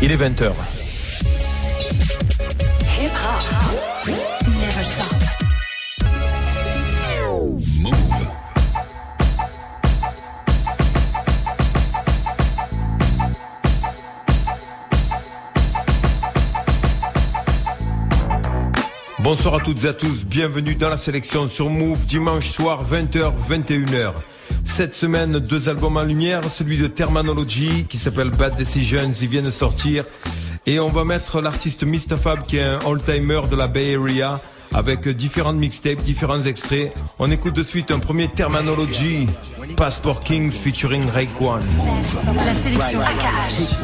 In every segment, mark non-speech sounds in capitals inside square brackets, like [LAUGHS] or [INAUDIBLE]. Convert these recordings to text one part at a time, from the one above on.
Il est 20h. Hip hop. Never stop. Bonsoir à toutes et à tous, bienvenue dans la sélection sur Move, dimanche soir 20h, 21h. Cette semaine, deux albums en lumière, celui de Terminology qui s'appelle Bad Decisions, il vient de sortir. Et on va mettre l'artiste Mr. Fab qui est un all-timer de la Bay Area avec différentes mixtapes, différents extraits. On écoute de suite un premier Terminology, Passport Kings featuring Raekwon. La sélection AKH.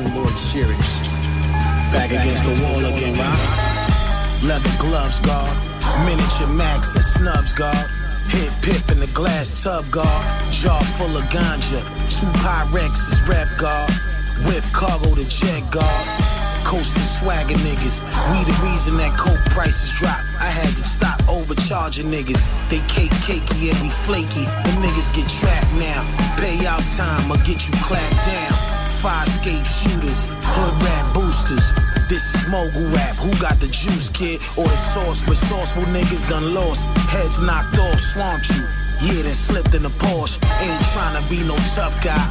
Leather gloves, guard. Miniature max and snubs, guard. Hit pip in the glass tub, guard. Jar full of ganja. Two Pyrexes, rep guard. Whip cargo to jet guard. Coast swagger niggas. We the reason that coke prices drop. I had to stop overcharging niggas. They cake cakey and we flaky. Them niggas get trapped now. Pay out time or get you clapped down. Five skate shooters, hood rap boosters. This is mogul rap. Who got the juice, kid? Or the sauce? But sauceful niggas done lost. Heads knocked off, swamped you. Yeah, then slipped in the Porsche. Ain't tryna be no tough guy.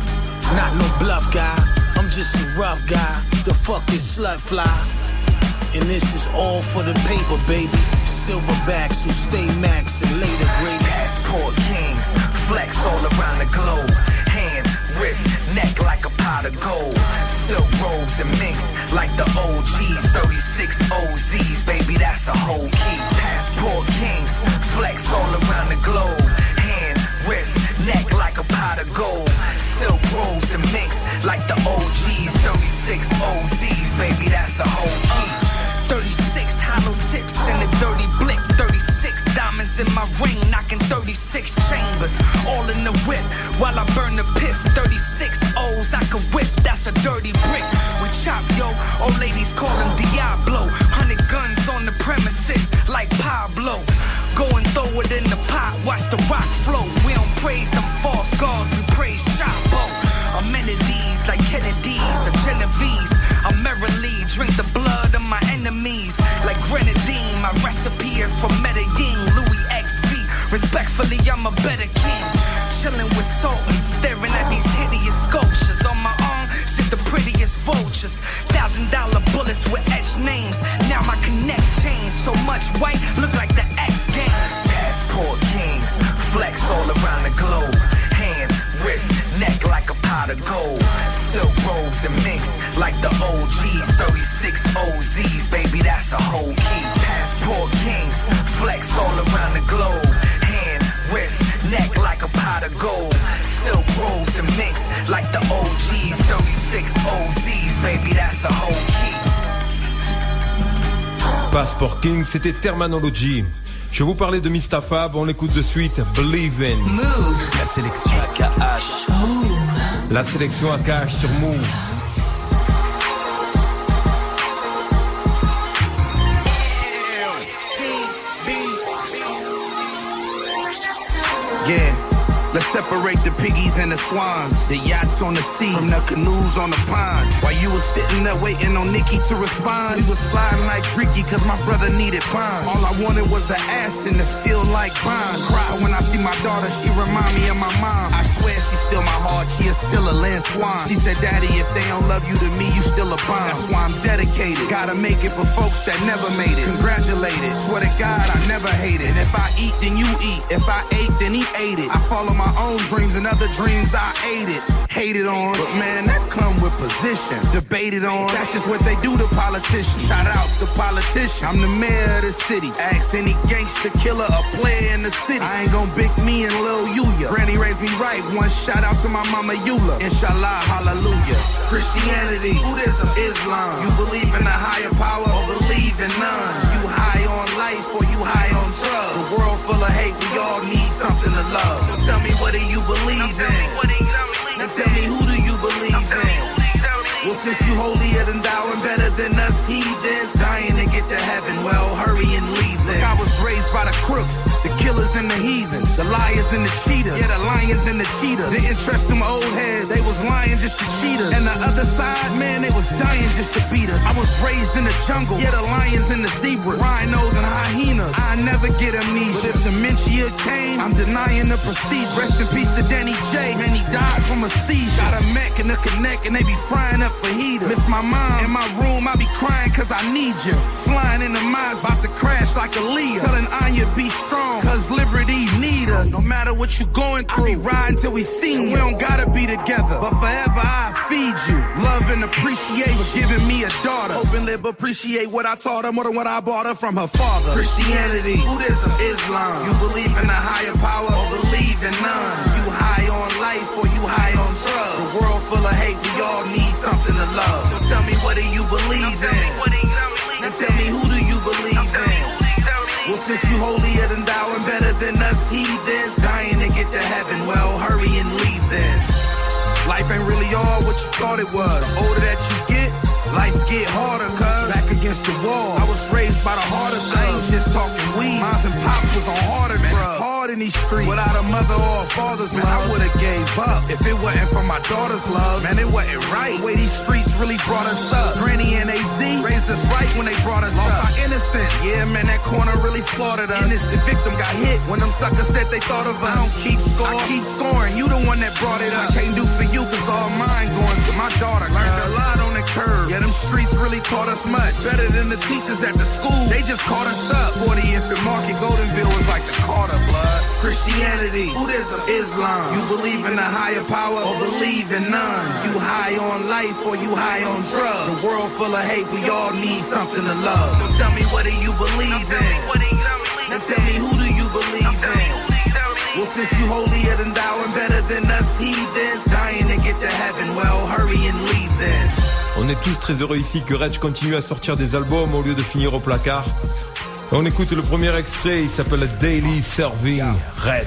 Not no bluff guy. I'm just a rough guy. The fuck is slut fly? And this is all for the paper, baby. Silverbacks who stay max and later grade. Passport kings, flex all around the globe. Wrist, neck like a pot of gold. Silk robes and minks like the OGs. 36 OZs, baby, that's a whole key. Passport kings, flex all around the globe. Hand, wrist, neck like a pot of gold. Silk robes and minks like the OGs. 36 OZs, baby, that's a whole key. 36 hollow tips and a dirty blick. 36 diamonds in my ring, knocking 36 chambers. All in the whip while I burn the piff. 36 O's I can whip, that's a dirty brick. We chop, yo. Old ladies call him Diablo. Hundred guns on the premises like Pablo. Go and throw it in the pot, watch the rock flow. We don't praise them false gods, we praise Chapo. Amenities like Kennedy's or Genovese. I merrily drink the blood of my enemies like grenadine. My recipe is from Medellin, Louis XV. Respectfully, I'm a better king. Chilling with Sultan, staring at these hideous sculptures. On my arm sit the prettiest vultures. Thousand dollar bullets with etched names. Now my connect changed so much white, look like the X Games. Passport kings, flex all around the globe. Wrist, neck like a pot of gold. Silk robes and minks like the OGs. 36 OZs, baby, that's a whole key. Passport kings, flex all around the globe. Hand, wrist, neck like a pot of gold. Silk robes and minks like the OGs. 36 OZs, baby, that's a whole key. Passport King, c'était Termanology. Je vous parlais de Mr. Fab, on l'écoute de suite, Believe in. Move. La sélection AKH. La sélection AKH sur Move. Let's separate the piggies and the swans, the yachts on the sea from the canoes on the pond. While you was sitting there waiting on Nikki to respond, we was sliding like Ricky cause my brother needed bond. All I wanted was an ass and to feel like bond. Cry when I see my daughter, she remind me of my mom. I swear she's still my heart, she is still a land swan. She said, Daddy, if they don't love you to me, you still a bomb. That's why I'm dedicated. Gotta make it for folks that never made it. Congratulated. Swear to God, I never hated. And if I eat, then you eat. If I ate, then he ate it. I follow my own dreams and other dreams I ate it. Hated on. But man, that come with position. Debated on. That's just what they do to politicians. Shout out to politician. I'm the mayor of the city. Ask any gangster killer or player in the city. I ain't gonna big me and Lil Yuya. Granny raised me right. One shout out to my mama Eula. Inshallah, hallelujah. Christianity, Buddhism, Islam. You believe in a higher power or believe in none? You high on life or you high on drugs? The world full of hate, believe in? Now tell me who do you believe in? Well, since you holier than thou and better than us heathens, dying to get to heaven, well, hurry killers and the heathens, the liars and the cheaters, yeah, the lions and the cheetahs. Didn't trust them old heads, they was lying just to cheat us. And the other side, man, they was dying just to beat us. I was raised in the jungle, yeah, the lions and the zebras, rhinos and hyenas. I never get amnesia. But if dementia came, I'm denying the procedure. Rest in peace to Danny J, man, he died from a seizure. Got a mech and a connect, and they be frying up fajitas. Miss my mom in my room, I be crying cause I need you. Flying in the minds, about to crash like a Leah. Telling Anya be strong, cause liberty need us. No matter what you're going through, I be riding till we see you. We don't gotta be together, but forever I feed you. Love and appreciation for giving me a daughter. Hope and live, appreciate what I taught her more than what I bought her from her father. Christianity, Buddhism, Islam. You believe in a higher power or believe in none. You high on life or you high on drugs. The world full of hate, we all need something to love. So tell me what do you believe in? And tell me who do you believe in? Well, since you holier than thou and better than us heathens, dying to get to heaven, well, hurry and leave this. Life ain't really all what you thought it was. The older that you get, life get harder, cuz. Back against the wall. I was raised by the harder things, just talking weed. Moms and pops was on harder drugs. Hard in these streets. Without a mother or a father's man, love, I would've gave up. If it wasn't for my daughter's love, man, it wasn't right. The way these streets really brought us up. Granny and AZ raised us right when they brought us Lost up. our innocence. Yeah, man, that corner really slaughtered us. Innocent victim got hit when them suckers said they thought of us. I don't keep score. I keep scoring. You the one that brought it up. I can't do for you cause all mine going to my daughter. Learned a lot curb. Yeah, them streets really taught us much. Better than the teachers at the school. They just caught us up. 40th and Market Goldenville was like the Carter blood. Christianity, Buddhism, Islam. You believe in a higher power or believe in none. You high on life or you high on drugs. The world full of hate, we all need something to love. So tell me what do you believe in? Now tell me who do you believe in? Well, since you holier than thou and better than us heathens, dying to get to heaven, well, hurry and leave then. On est tous très heureux ici que Reg continue à sortir des albums au lieu de finir au placard. On écoute le premier extrait, il s'appelle Daily Serving Reg.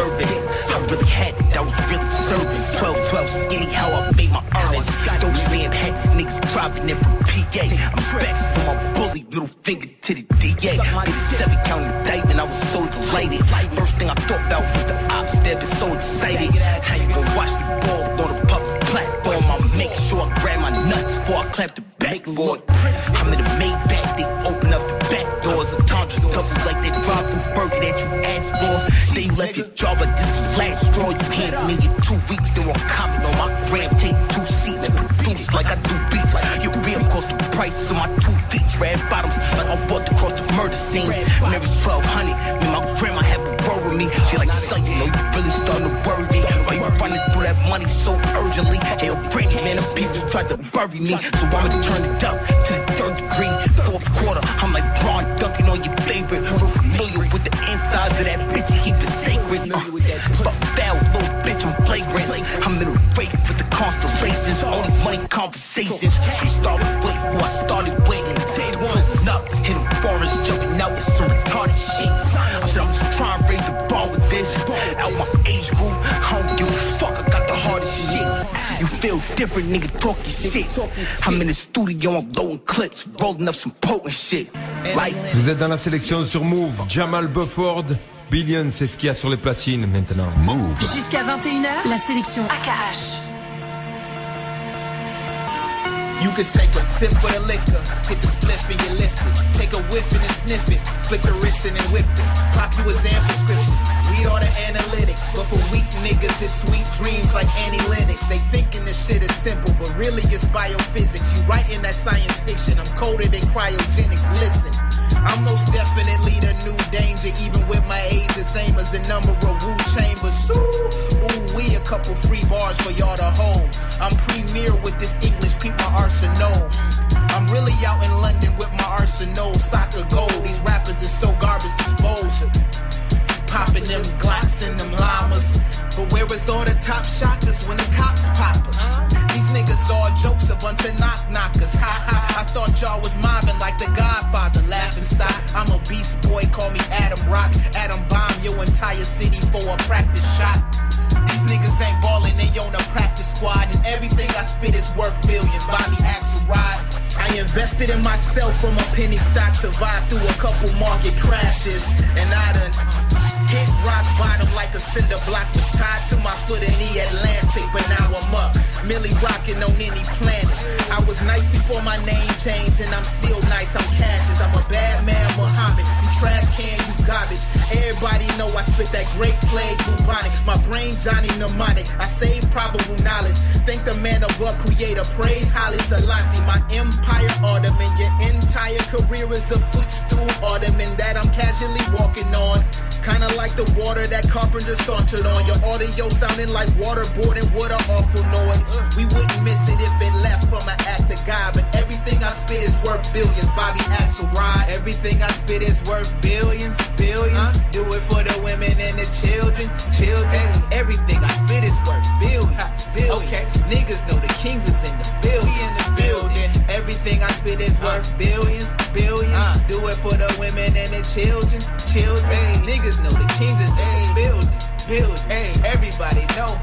I really had I was really serving. 12 12 skinny, how I made my earnings. Don't stand had niggas dropping in from PA. I'm back with my bully, middle finger to the DA. Did a seven count indictment, I was so delighted. First thing I thought about was last straw. You handed me in two weeks, they won't comment on my gram. Take two seats, produce like I do beats. Your rim cost the price of my two feet. Red bottoms, like I walked across the murder scene. When it was 1200, me my grandma had a word with me. She like, son, you know you really starting to worry me. Why you running through that money so urgently? Hell, granny, man, them people tried to bury me. So I'ma turn it up to the third degree. Fourth quarter, I'm like with some retarded shit. I said, I'm just trying to raise the bar with this. Out my age group, I don't give a fuck, I got the hardest shit. You feel different, nigga, talk your shit. I'm in the studio, I'm blowing clips, rolling up some potent shit. Like, Vous êtes dans la sélection sur Move, Jamal Bufford. Billion, c'est ce qu'il y a sur les platines maintenant. Move. Jusqu'à 21h, la sélection AKH. You can take a sip of the liquor, hit the spliff and you lift it. Take a whiff and then sniff it, flick the wrist and then whip it. Pop you a Xan prescription, read all the analytics. But for weak niggas, it's sweet dreams like Annie Lennox. They thinking this shit is simple, but really it's biophysics. You writing that science fiction, I'm coded in cryogenics. Listen. I'm most definitely the new danger, even with my age the same as the number of Is all the top shotters when the cops pop us? These niggas all jokes, a bunch of knock knockers. Ha ha, I thought y'all was my like the Godfather, laughing stock. I'm a beast boy, call me Adam Rock. Adam bomb your entire city for a practice shot. These niggas ain't ballin', they on a practice squad. And everything I spit is worth billions. Bobby Axelrod. I invested in myself from a penny stock, survived through a couple market crashes. And I done hit rock bottom like a cinder block. Was tied to my foot in the Atlantic, but now I'm up. Millie rocking on any planet. I was nice before my name changed, and I'm still nice. I'm Cassius. I'm a bad man, Muhammad. You trash can, you garbage. Everybody know I spit that great plague bubonic. My brain Johnny mnemonic. I save probable knowledge. Thank the man above, creator. Praise Haile Selassie. My empire ornament. Your entire career is a footstool ornament that I'm casually walking on. Kinda like the water that carpenter sauntered on. Your audio sounding like waterboarding with an awful noise. We wouldn't miss it if it left from an act of God. But everything I spit is worth billions. Bobby Axelrod. Everything I spit is worth billions, billions. Do it for the women and the children, children. Everything I spit is worth billions, billions. Okay, niggas know the kings is in the building, in the building. Everything I spit is worth billions, billions. Uh. Do it for the women and the children, children. Niggas know the kings is in the building, building. Hey, everybody know.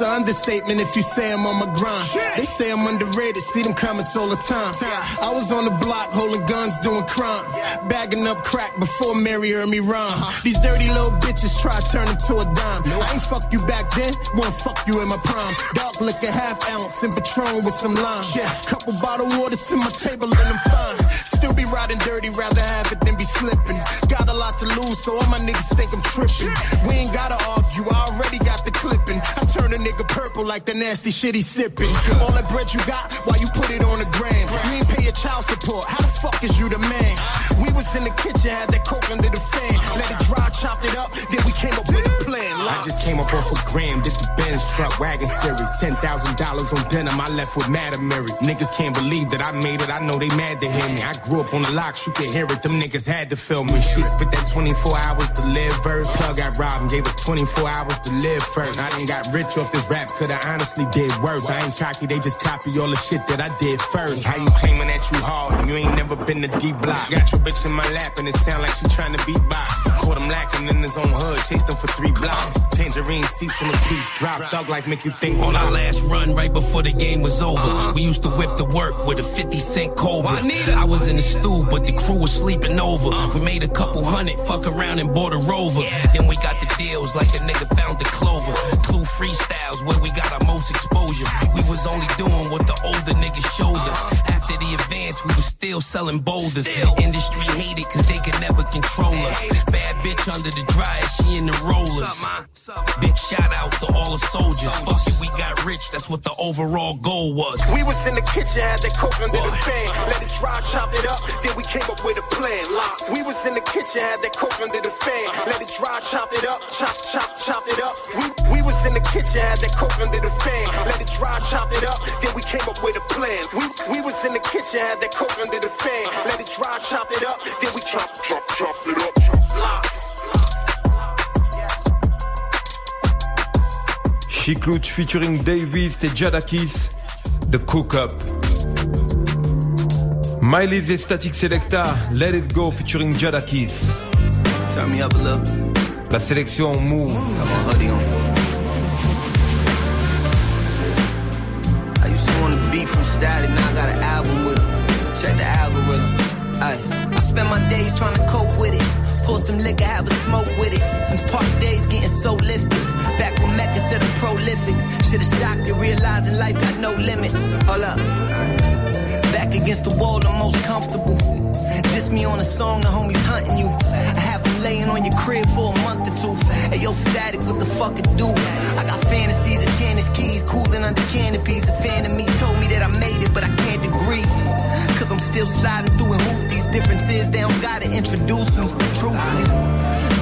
An understatement if you say I'm on my grind. They say I'm underrated, see them comments all the time. I was on the block holding guns, doing crime. Bagging up crack before Mary heard me rhyme. Uh-huh. These dirty little bitches try to turn into a dime. I ain't fuck you back then, won't fuck you in my prime. Dark liquor, half ounce, and Patron with some lime. Yeah. Couple bottle waters to my table and I'm fine. Riding dirty, rather have it than be slipping. Got a lot to lose, so all my niggas think I'm tripping. We ain't gotta argue, I already got the clipping. I turn a nigga purple like the nasty shit he sipping. All that bread you got, why you put it on the gram? You ain't pay your child support, how the fuck is you the man? We was in the kitchen, had that coke under the fan. Let it dry, chopped it up, then we came up with a plan. I just came up off a gram, did the Benz truck wagon series. Ten thousand dollars on denim, I left with Madam Mary. Niggas can't believe that I made it, I know they mad to hear me. I grew up on the locks, you can hear it, them niggas had to film me. Shit, spit that 24 hours to live verse. Plug got robbed and gave us 24 hours to live first. I ain't got rich off this rap, coulda honestly did worse. I ain't cocky, they just copy all the shit that I did first. How you claiming that you hard and you ain't never been to D block? Got your bitch in my lap and it sound like she trying to beatbox. Caught him lacking in his own hood, chased him for three blocks. Tangerine seats in the piece, drop thug life make you think On our last run, right before the game was over, we used to whip the work with a 50 cent Cobra. I I was in the stew, but the crew was sleeping over. We made a couple hundred, fuck around and bought a rover. Then we got the deals like a nigga found the clover. Clue freestyles where we got our most exposure. We was only doing what the older niggas showed us. The advance, we was still selling boulders. Industry hated cause they could never control us. Bad bitch under the dryer, she in the rollers. Big shout out to all the soldiers. Fuck it, we got rich, that's what the overall goal was. We was in the kitchen, had that coke under the fan. Let it dry, chop it up, then we came up with a plan. Lock. We was in the kitchen, had that coke under the fan. Let it dry, chop it up, chop, chop, chop it up. We, we was in the kitchen, had that coke under the fan. Let it dry, chop it up, then we came up with a plan. We, we was in the kitchen, had that coke under the fan. Uh-huh. Let it dry, chopped it up, then we chop, chop, chop it up. Locks. Sheek Louch featuring Davis et Jadakiss, The Cook Up. Millyz et Statik Selektah, Let It Go featuring Jadakiss. Turn me up a little. La sélection Mouv'. Got my hoodie on. I used to want to beat from static, now I got days trying to cope with it. Pour some liquor, have a smoke with it. Since park days getting so lifted. Back when Mecca said I'm prolific. Should've shocked you, realizing life got no limits. Hold up. Back against the wall, the most comfortable. Diss me on a song, the homies hunting you. I have them laying on your crib for a month or two. Hey, yo, static, what the fuck it do? I got fantasies of tennis keys, cooling under canopies. A fan of me told me that I made it, but I can't agree. Still sliding through and hoop these differences. They don't gotta introduce me, truthfully.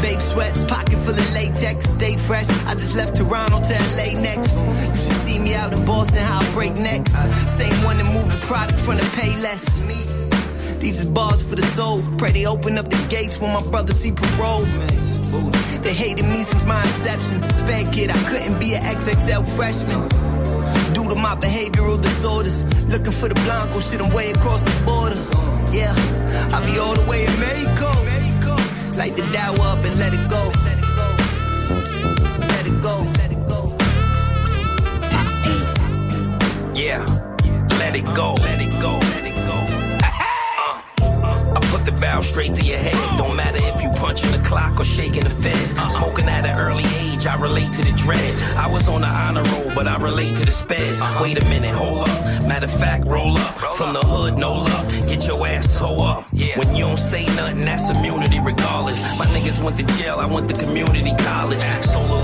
Babe, sweats, pocket full of latex, stay fresh. I just left Toronto to LA next. You should see me out in Boston, how I break necks. Same one that moved the product from the Payless. Me. These is bars for the soul. Pray they open up the gates when my brother see parole. They hated me since my inception. Sped kid, I couldn't be an XXL freshman. Due to my behavioral disorders. Looking for the Blanco shit, I'm way across the border. Yeah, I'll be all the way in Mexico. Light the Dow up and let it go. Let it go. Let it go. Yeah, let it go, let it go. The barrel straight to your head. Don't matter if you punching the clock or shaking the feds. Smoking at an early age, I relate to the dread. I was on the honor roll, but I relate to the speds. Uh-huh. Wait a minute, hold up. Matter of fact, roll up. From the hood, no luck. Get your ass toe up. When you don't say nothing, that's immunity regardless. My niggas went to jail, I went to community college. Sold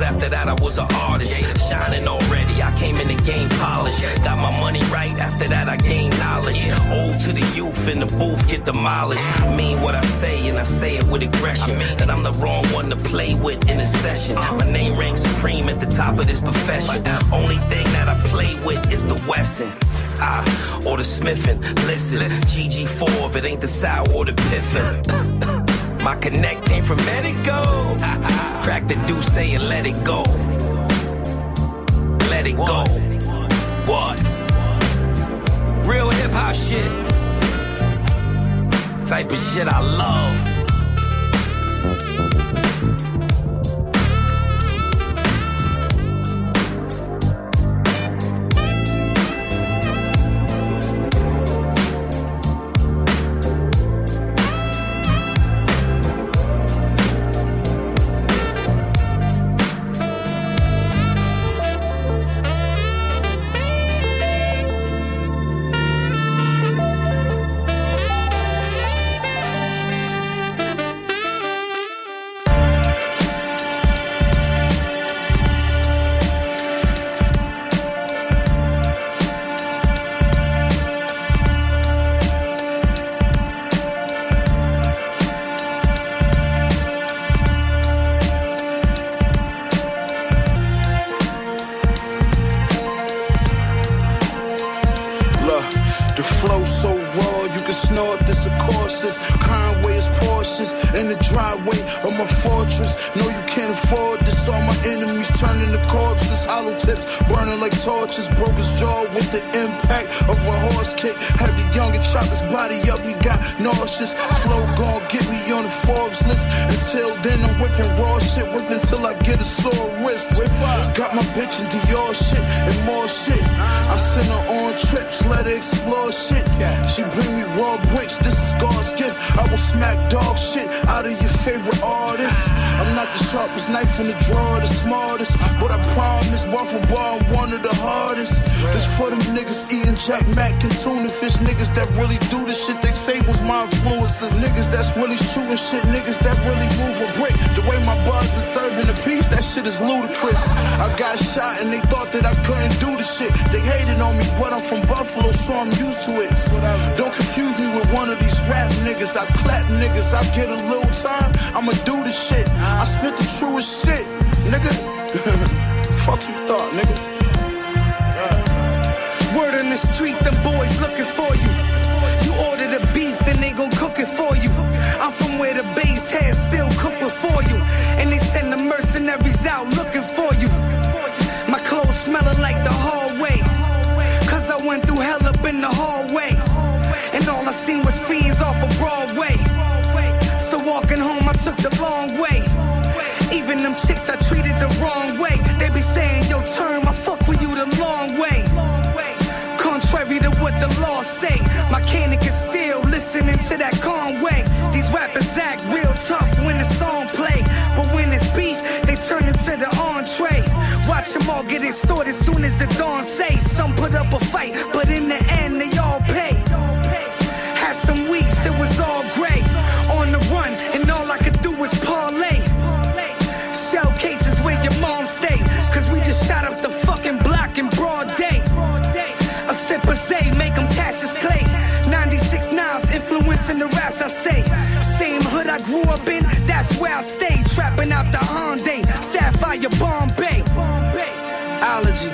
after that I was an artist. Shining already, I came in the game polished. Got my money right, after that I gained knowledge. Old to the youth in the booth, get demolished. I mean what I say, and I say it with aggression. That I'm the wrong one to play with in a session. My name rings supreme at the top of this profession. Only thing that I play with is the Wesson. Ah, or the Smithin. Listen, GG4, if it ain't the sour or the piffin. My connect came from Medico. [LAUGHS] Crack the deuce and let it go. Let it go. What? Real hip hop shit. Type of shit I love. Fortress. No, you can't afford this. All my enemies turning to corpses. Torches. Broke his jaw with the impact of a horse kick. Had the young and chop his body up. He got nauseous. Flow gon' get me on the Forbes list. Until then, I'm whipping raw shit. Whipping till I get a sore wrist. Got my bitch in Dior shit and more shit. I send her on trips, let her explore shit. She bring me raw bricks, this is God's gift. I will smack dog shit out of your favorite artist. I'm not the sharpest knife in the drawer, the smartest. But I promise, bar for I'm one of the hardest. This for them niggas eating Jack Mac and tuna fish. Niggas that really do the shit they say was my influences. Niggas that's really shooting shit. Niggas that really move a brick. The way my bars disturbing the peace, that shit is ludicrous. I got shot and they thought that I couldn't do the shit. They hated on me, but I'm from Buffalo, so I'm used to it. Don't confuse me with one of these rap niggas. I clap niggas, I get a little time, I'ma do the shit. I spit the truest shit, nigga. [LAUGHS] Fuck you thought, nigga. The street, them boys looking for you. You order the beef, then they gon' cook it for you. I'm from where the base heads still cook before you. And they send the mercenaries out looking for you. My clothes smelling like the hallway. Cause I went through hell up in the hallway. And all I seen was fiends off of Broadway. So walking home, I took the long way. Even them chicks I treated the wrong way. They be saying, yo, turn my fuck say, my canic is sealed, listening to that Conway. These rappers act real tough when the song play, but when it's beef, they turn into the entree. Watch them all get extorted soon as the dawn say. Some put up a fight, but in the end they all pay. Had some weeks, it was all gray. Make them Cassius Clay. 96 Niles influencing the raps I say. Same hood I grew up in, that's where I stayed. Trapping out the Hyundai, Sapphire Bombay. Allergy.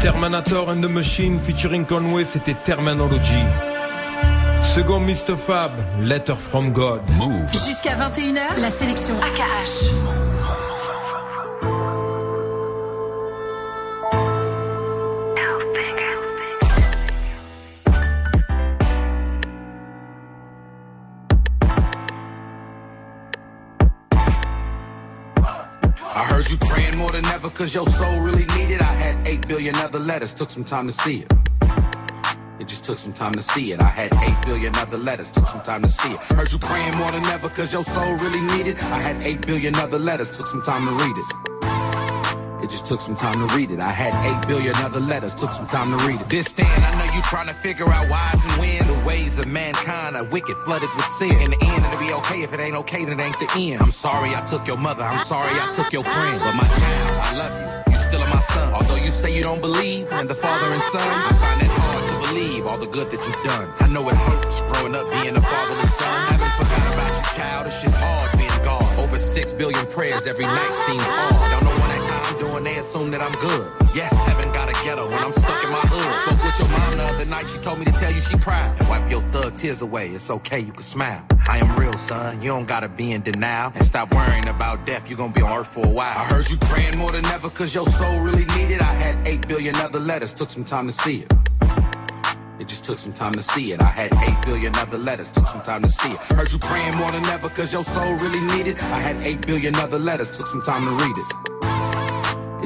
Terminator and the Machine featuring Conway, c'était Termanology. Second Mistah Fab, Letter from God. Mouv'. Jusqu'à 21h, la sélection AKH. I heard you praying more than ever cause your soul really needed. I had 8 billion other letters, took some time to see it. It just took some time to see it. I had 8 billion other letters, took some time to see it. Heard you praying more than ever cause your soul really needed. I had 8 billion other letters, took some time to read it. It just took some time to read it. I had 8 billion other letters, took some time to read it. This stand, I know you trying to figure out whys and when. The ways of mankind are wicked, flooded with sin. In the end, it'll be okay. If it ain't okay, then it ain't the end. I'm sorry I took your mother. I'm sorry I took your friend. But my child, I love you. Still my son. Although you say you don't believe in the father and son, I find it hard to believe all the good that you've done. I know it hurts growing up being a fatherless son. Haven't forgot about you, child. It's just hard being God. Over six billion prayers every night seems odd. Don't know doing, they assume that I'm good. Yes, heaven got a ghetto when I'm stuck in my hood. Spoke with your mom the other night, she told me to tell you she proud. And wipe your thug tears away, it's okay, you can smile. I am real, son, you don't gotta be in denial. And stop worrying about death, You're gonna be on earth for a while. I heard you praying more than ever cause your soul really needed. I had 8 billion other letters, took some time to see it. It just took some time to see it. I had 8 billion other letters, took some time to see it. Heard you praying more than ever cause your soul really needed. I had 8 billion other letters, took some time to read it.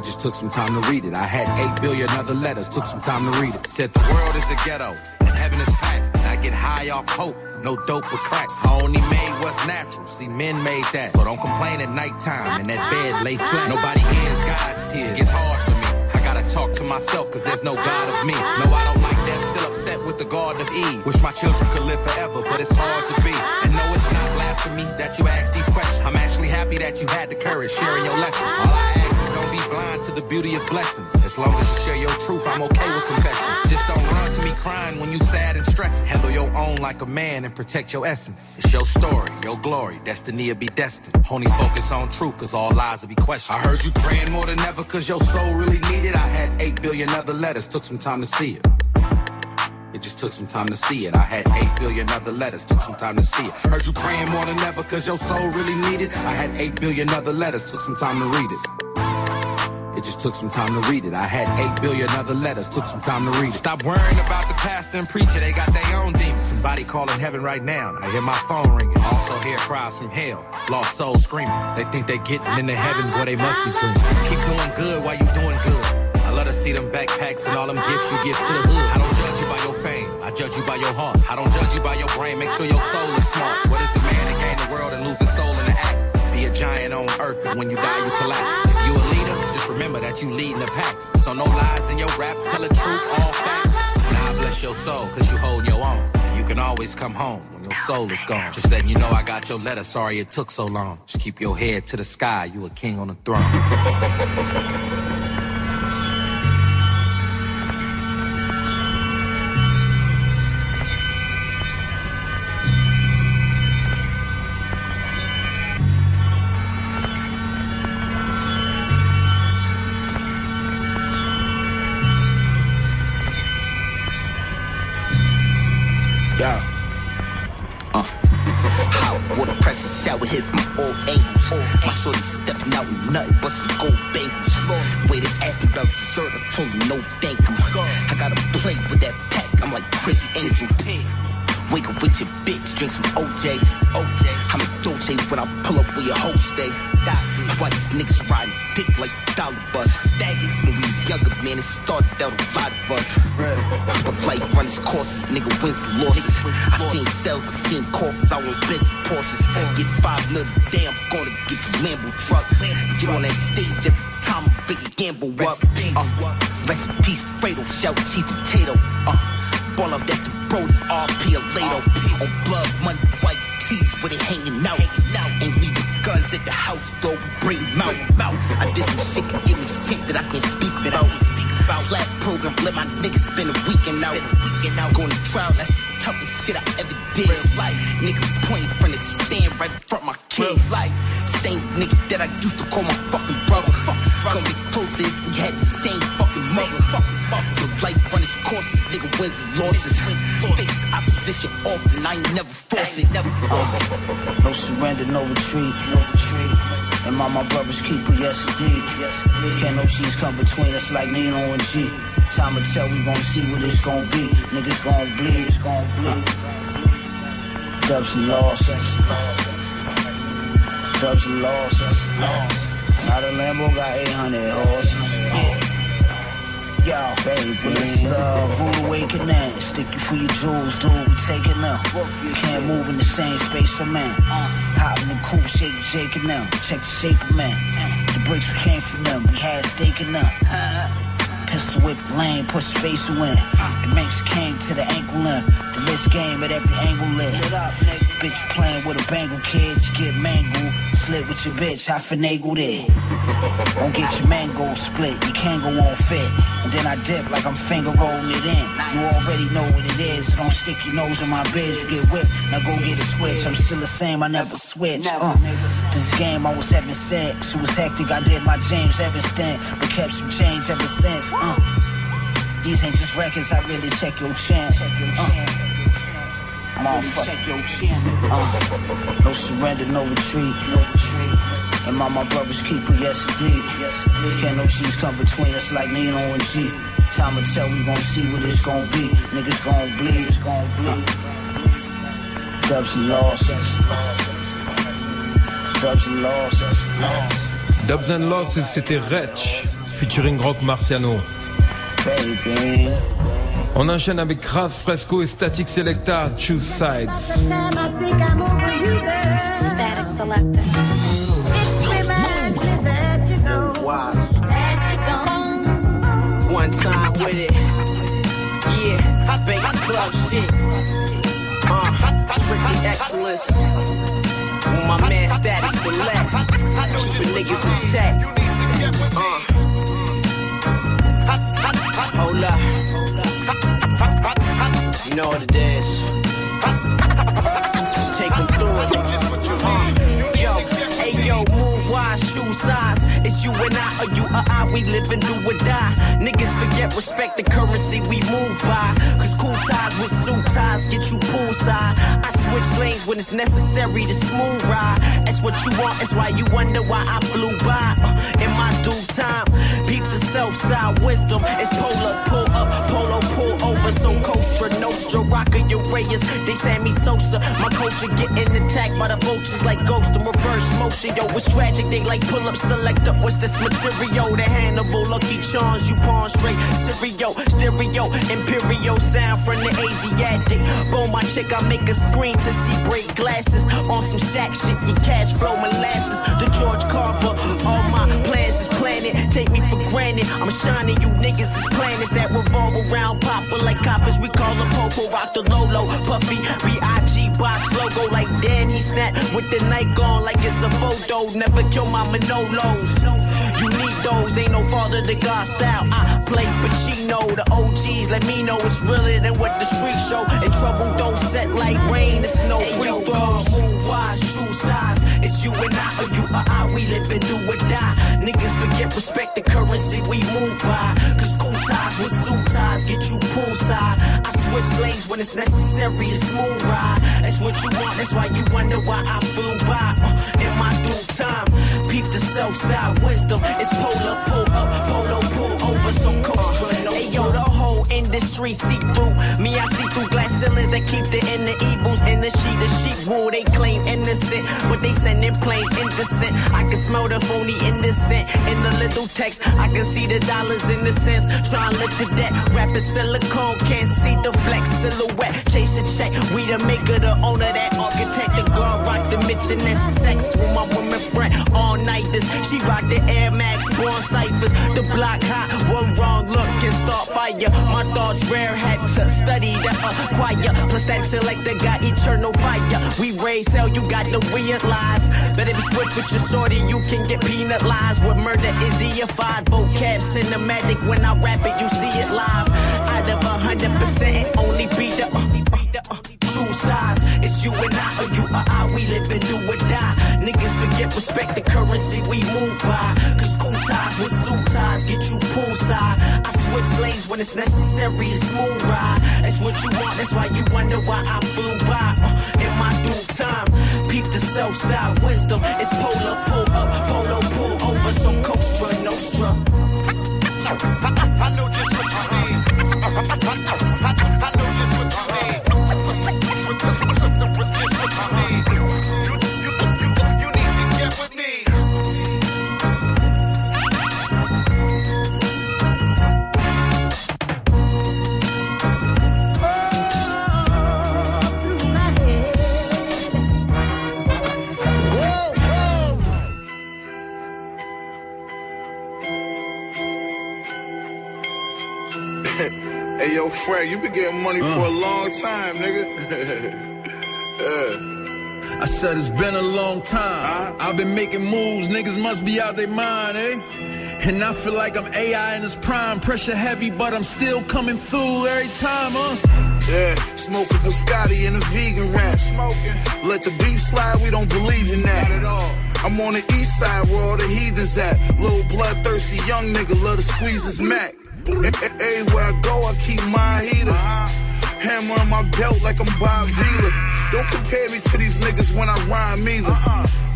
Just took some time to read it. I had 8 billion other letters, took some time to read it. Said the world is a ghetto and heaven is packed. And I get high off hope, no dope or crack. I only made what's natural, see men made that. So don't complain at nighttime in that bed lay flat. Nobody hears God's tears, it gets hard for me. I gotta talk to myself cause there's no God of me. No, I don't like that, still upset with the God of Eve. Wish my children could live forever, but it's hard to be. And no, it's not blasphemy that you ask these questions. I'm actually happy that you had the courage sharing your lessons. All I ask be blind to the beauty of blessings. As long as you share your truth, I'm okay with confession. Just don't run to me crying when you sad and stressed. Handle your own like a man and protect your essence. It's your story, your glory, destiny will be destined. Only focus on truth, cause all lies will be questioned. I heard you praying more than ever, cause your soul really needed. I had 8 billion other letters, took some time to see it. It just took some time to see it. I had 8 billion other letters, took some time to see it. Heard you praying more than ever, cause your soul really needed. I had 8 billion other letters, took some time to read it. Just took some time to read it. I had 8 billion other letters, took some time to read it. Stop worrying about the pastor and preacher, they got their own demons. Somebody calling heaven right now. I hear my phone ringing. Also hear cries from hell. Lost souls screaming. They think they getting into heaven, boy, they must be dreaming. Keep doing good while you doing good. I love to see them backpacks and all them gifts you give to the hood. I don't judge you by your fame, I judge you by your heart. I don't judge you by your brain, make sure your soul is smart. What is a man to gain the world and lose his soul in the act? Be a giant on earth, but when you die, you collapse. If you a leader, remember that you leading the pack. So no lies in your raps, tell the truth, all facts. Now bless your soul, cause you hold your own. And you can always come home when your soul is gone. Just letting you know I got your letter, sorry it took so long. Just keep your head to the sky, you a king on the throne. [LAUGHS] shorty stepping out with nothing but some gold bangles. Waited asked me about dessert, I told him no thank you. I gotta play with that pack, I'm like Criss Angel. Wake up with your bitch, drink some OJ. OJ. I'm a Dolce when I pull up where your hoe stay. Eh? Why these niggas riding dick like dollar bus? When we was younger, man, it started out a lot of us. But life run its courses, nigga wins and losses. I seen cells, I seen coffins, I want Benz and Porsches. Get five million, damn, gonna get the Lambo truck. Get on that stage every time a biggie gamble up. Uh, rest in peace, Fredo, shout Chief Potato. Uh, ball up, that's the Brody, RP Lato. On blood, money, white tees with it hanging out. Ain't leaving guns at the house, though, bring them out. I did some shit that give me sick that I can't speak about. Slap program, let my niggas spend a weekend out. Going to trial, that's the toughest shit I ever did. Life. Nigga point from the stand right in front of my kid. Life. Same nigga that I used to call my fucking brother. Come be closer if we had the same fucking mother. But life run its courses, nigga wins and losses. Face opposition often, I ain't never force it. Uh, no surrender, no retreat. No retreat. And my, my brother's keeper, yes indeed. Can't no cheese come between us like Nino and G. Time will tell, we gon' see what it's gon' be. Niggas gon' bleed, it's gon' bleed. Dubs and losses. Dubs and losses. Now the Lambo got 800 horses. Yo, baby, rude awakening. Stick you for your jewels, dude. We taking them. Can't move in the same space I'm in. Hop in the coupe, shake, shaking them. Check the shaker, man. The bricks we came from them. We had steak in them. Pistol whip the lane, push the face in. The Manx came to the ankle in. The wrist game at every angle lit. Bitch playing with a bangle kid, you get mangled. Slit with your bitch, I finagled it. Don't get your mango split, you can't go on fit. And then I dip like I'm finger rolling it in. You already know what it is, so don't stick your nose in my biz. You get whipped, now go get a switch. I'm still the same, I never switch. Uh, this game I was having sex, it was hectic. I did my James Evans stint, but kept some change ever since. Uh, these ain't just records, I really check your chin. Uh, Motherfucker. Uh, no surrender, no retreat. No retreat. And my, my brother's keeper, yes indeed. Can't no cheese come between us like Nino and G. Time will tell, we gon' see what it's gon' be. Niggas gon' bleed, it's gon' bleed. Dubs and losses. Dubs and losses. Dubs and Losses, c'était Wretch, featuring Rock Marciano. Baby. On enchaîne avec Ras Fresco et Static Selecta, Choose Sides. One time with it. Yeah, Banks Club shit. Uh, strictly excellence. With my man Static Select. Keeping niggas in check. You know what it is. Just take them through it. Uh, yo, hey yo, move wise, choose sides. It's you and I, or you or I, we live and do or die. Niggas forget, respect the currency we move by. Cause cool ties with suit ties get you poolside. I switch lanes when it's necessary to smooth ride. That's what you want, that's why you wonder why I flew by. Uh, in my due time, peep the self-style wisdom. It's polar, pull up, polo, pull over. So Costa Nostra, Rocker Uranus. They Sammy Sosa. My culture getting attacked by the vultures like ghost in reverse motion. Yo, it's tragic. They like pull up, select up. What's this material? The Hannibal, Lucky Charms, you pawn straight. Stereo, stereo, imperial sound from the Asiatic. Boom, my chick, I make a screen till she break glasses. On some shack shit, your cash flow molasses. The George Carver, all my plans is planted. Take me for granted. I'm shining, you niggas is planets that revolve around Papa like coppers. We call them Popo, rock the Lolo. Puffy, B.I.G. box logo like Dan. He snap with the night gone like it's a photo. Never kill my Manolos. You need those, ain't no father to God style. I play Pacino, the OGs let me know it's realer than what the street show. And trouble don't set like rain, it's no free throws. Move wise, true size. It's you and I, or you or I, we live and do or die. Niggas forget, respect the currency we move by. Cause cool ties with suit ties get you poolside. I switch lanes when it's necessary, it's smooth ride. That's what you want, that's why you wonder why I flew by. Uh, in my due time, the self-style wisdom. It's polar, pull up, polo, pull over, so coastal. Hey yo, the whole industry see through. Me, I see through glass ceilings that keep the inner evils in the sheet. The sheep rule, they claim innocent, but they sending planes indecent. I can smell the phony innocent in the little text. I can see the dollars in the cents. Try and lift the debt. Rapping silicone, can't see the flex silhouette. Chase a check. We the maker, the owner, that architect. The guard rock the Mitchin' and sex with my woman friend. All nighters. She rock the Air Max, born ciphers. The block hot, one wrong look can start fire. My thought odds rare, had to study to acquire. Plus that selector got eternal fire. We raise hell, you got to realize. Better be swift with your sword and you can get penalized. What murder is deified. Vocab cinematic when I rap it, you see it live. Out of a hundred percent, only be the. Uh, uh, true size. It's you and I, or you or I. We live and do or die. Niggas forget respect the currency we move by. Cause cool ties with suit ties get you poolside. I switch lanes when it's necessary. It's smooth ride. That's what you want. That's why you wonder why I flew by. Uh, in my due time, peep the self-style wisdom. It's polo pull up, polo getting money for a long time, nigga. [LAUGHS] yeah. I said it's been a long time. I've been making moves, niggas must be out their mind, eh? And I feel like I'm AI in its prime, pressure heavy, but I'm still coming through every time, huh? Yeah, smoking Biscotti and a vegan rap. Smoking. Let the beef slide, we don't believe in that. Not at all. I'm on the east side where all the heathens at. Little bloodthirsty young nigga love to squeeze his Mac. Everywhere I go, I keep my heater. Hammer on my belt like I'm Bob Vila. Don't compare me to these niggas when I rhyme either.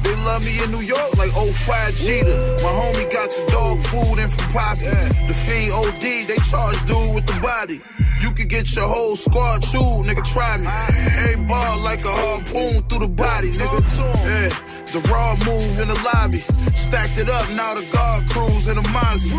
They love me in New York like old 05 Jeter. My homie got the dog food in from Poppy. The fiend OD, they charge dude with the body. You could get your whole squad chewed, nigga, try me. Every ball like a harpoon through the body, nigga. Yeah, the raw move in the lobby. Stacked it up, now the guard crews in the Mozzie.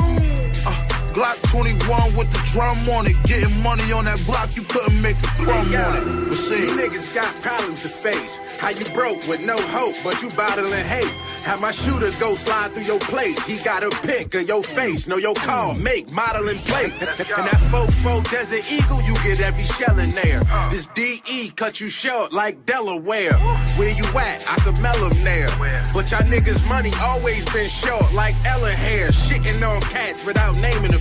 Uh, Glock 21 with the drum on it. Getting money on that block, you couldn't make a crumb on it. But see, You niggas got problems to face. How you broke with no hope, but you bottling hate. Have my shooter go slide through your place. He got a pick of your face, know your call, make modeling plates. And that fofo Desert Eagle, you get every shell in there. This DE cut you short like Delaware. Where you at? I could 'em there. But y'all niggas' money always been short like Ella hair. Shitting on cats without naming a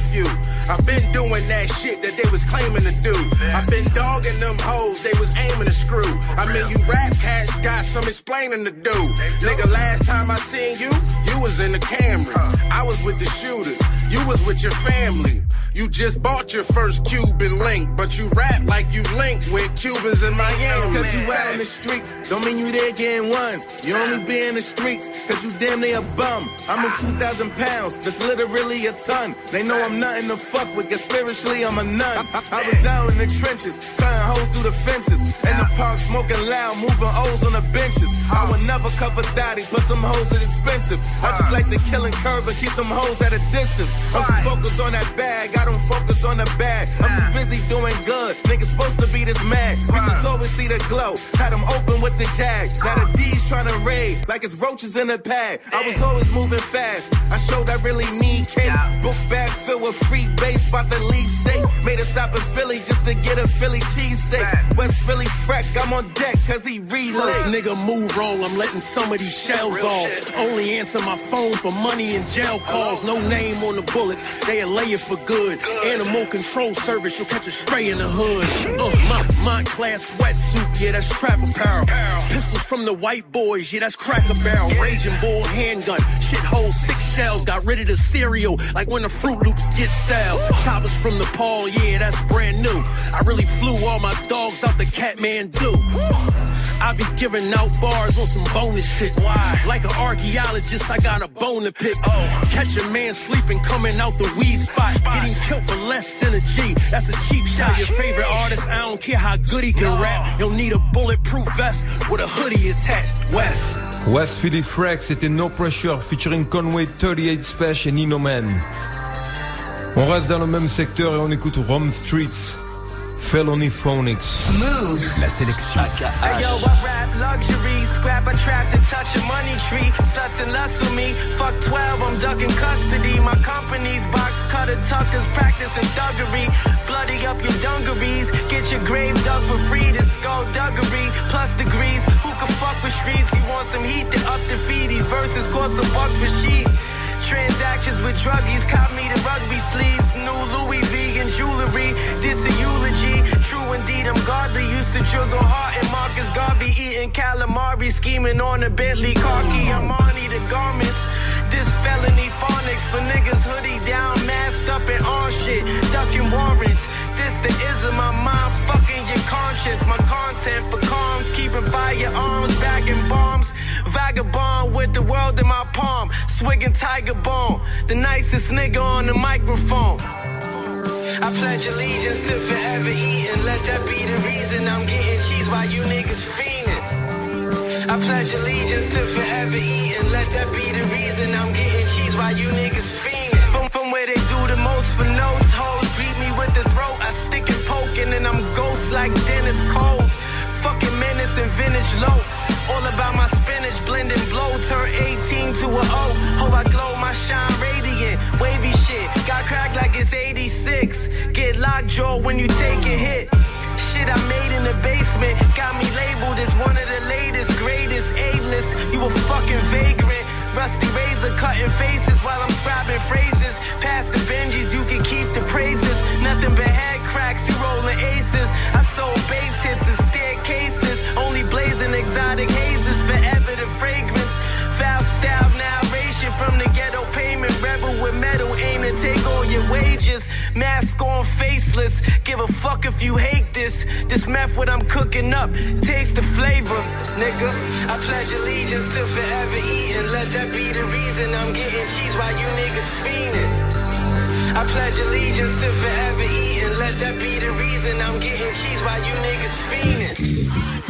I've been doing that shit that they was claiming to do. I've been dogging them hoes, they was aiming to screw. I mean, you rap cats got some explaining to do. Nigga, last time I seen you, you was in the Camry. I was with the shooters, you was with your family. You just bought your first Cuban link, but you rap like you linked with Cubans in Miami. Cause you out in the streets, don't mean you there getting ones. You only be in the streets, cause you damn near a bum. I'm in 2,000 pounds, that's literally a ton. They know I'm nothing to fuck with, cause spiritually I'm a nun. I, I was out in the trenches, cutting hoes through the fences. In the park, smoking loud, moving O's on the benches. I would never cover daddy, but some hoes is expensive. I just like to kill and curve and keep them hoes at a distance. I'm too focused on that bag, I don't focus on the bag. I'm too busy doing good. Niggas supposed to be this mad. We just always see the glow. Had them open with the jag. Now the D's trying to raid like it's roaches in a pad. I was always moving fast. I showed I really need cake. Book bag filled with free base, about to leave state. Made a stop in Philly just to get a Philly cheesesteak. West Philly freck, I'm on deck cause he relay. First nigga move wrong, I'm letting some of these shells off. Only answer my phone for money and jail calls. No name on the bullets, they'll lay it for good. Animal control service, you'll catch a stray in the hood. Uh, my Moncler sweatsuit, yeah, that's trap apparel. Pistols from the white boys, yeah, that's cracker barrel. Raging bull handgun, shithole six shells. Got rid of the cereal, like when the Fruit Loops get stale. Choppers from the Nepal, yeah, that's brand new. I really flew all my dogs out the Catmandu. I be giving out bars on some bonus shit. Like an archaeologist, I got a bone to pick. Catch a man sleeping, coming out the weed spot. Getting killed for less than a G. That's a cheap shot. Your favorite artist, I don't care how good he can rap. You'll need a bulletproof vest with a hoodie attached. West. West Philly Frex, c'était No Pressure featuring Conway 38 Special et Nino Man. On reste dans le même secteur et on écoute Rome Streets, Felony Phonics. Move. La sélection. Hey, yo, luxury, scrap a trap to touch a money tree. Sluts and lust with me. Fuck 12, I'm ducking custody. My company's box cutter tuckers practicing thuggery. Bloody up your dungarees. Get your grave dug for free. This skullduggery plus degrees. Who can fuck with streets? You want some heat to up the feed. These verses cost some bucks for sheets. Transactions with druggies, caught me the rugby sleeves. New Louis V and jewelry. This a eulogy. True indeed, I'm godly. Used to juggle heart and Marcus Garvey eating calamari, scheming on a Bentley car key. Armani the garments. This felony phonics for niggas hoodie down, masked up and on shit, ducking warrants. This the ism, my mind fucking your conscience. My content for calms, keeping firearms, bagging bombs. Vagabond with the world in my palm, swigging tiger bomb. The nicest nigga on the microphone. I pledge allegiance to forever eating. Let that be the reason I'm getting cheese while you niggas fiending. I pledge allegiance to forever eating. Let that be the reason I'm getting cheese while you niggas fiending. From, from where they do the most for notes, hoes the throat. I stick and poke and then I'm ghost like Dennis Coles. Fucking menace and vintage low. All about my spinach, blending blow. Turn 18 to a O. Oh, I glow, my shine radiant. Wavy shit, got cracked like it's 86. Get lockjaw when you take a hit. Shit I made in the basement got me labeled as one of the latest, greatest, A-list. You a fucking vagrant. Rusty razor cutting faces while I'm scribing phrases. Past the Benjis, you can keep the praises. Nothing but head cracks, you rolling aces. I sold bass hits and staircases. Only blazing exotic hazes, forever the fragrance. Foul style from the ghetto payment. Rebel with metal, aim to take all your wages. Mask on, faceless. Give a fuck if you hate this. This meth what I'm cooking up. Taste the flavor, nigga. I pledge allegiance to forever eating. Let that be the reason I'm getting cheese while you niggas fiending. I pledge allegiance to forever eating. Let that be the reason I'm getting cheese while you niggas fiending.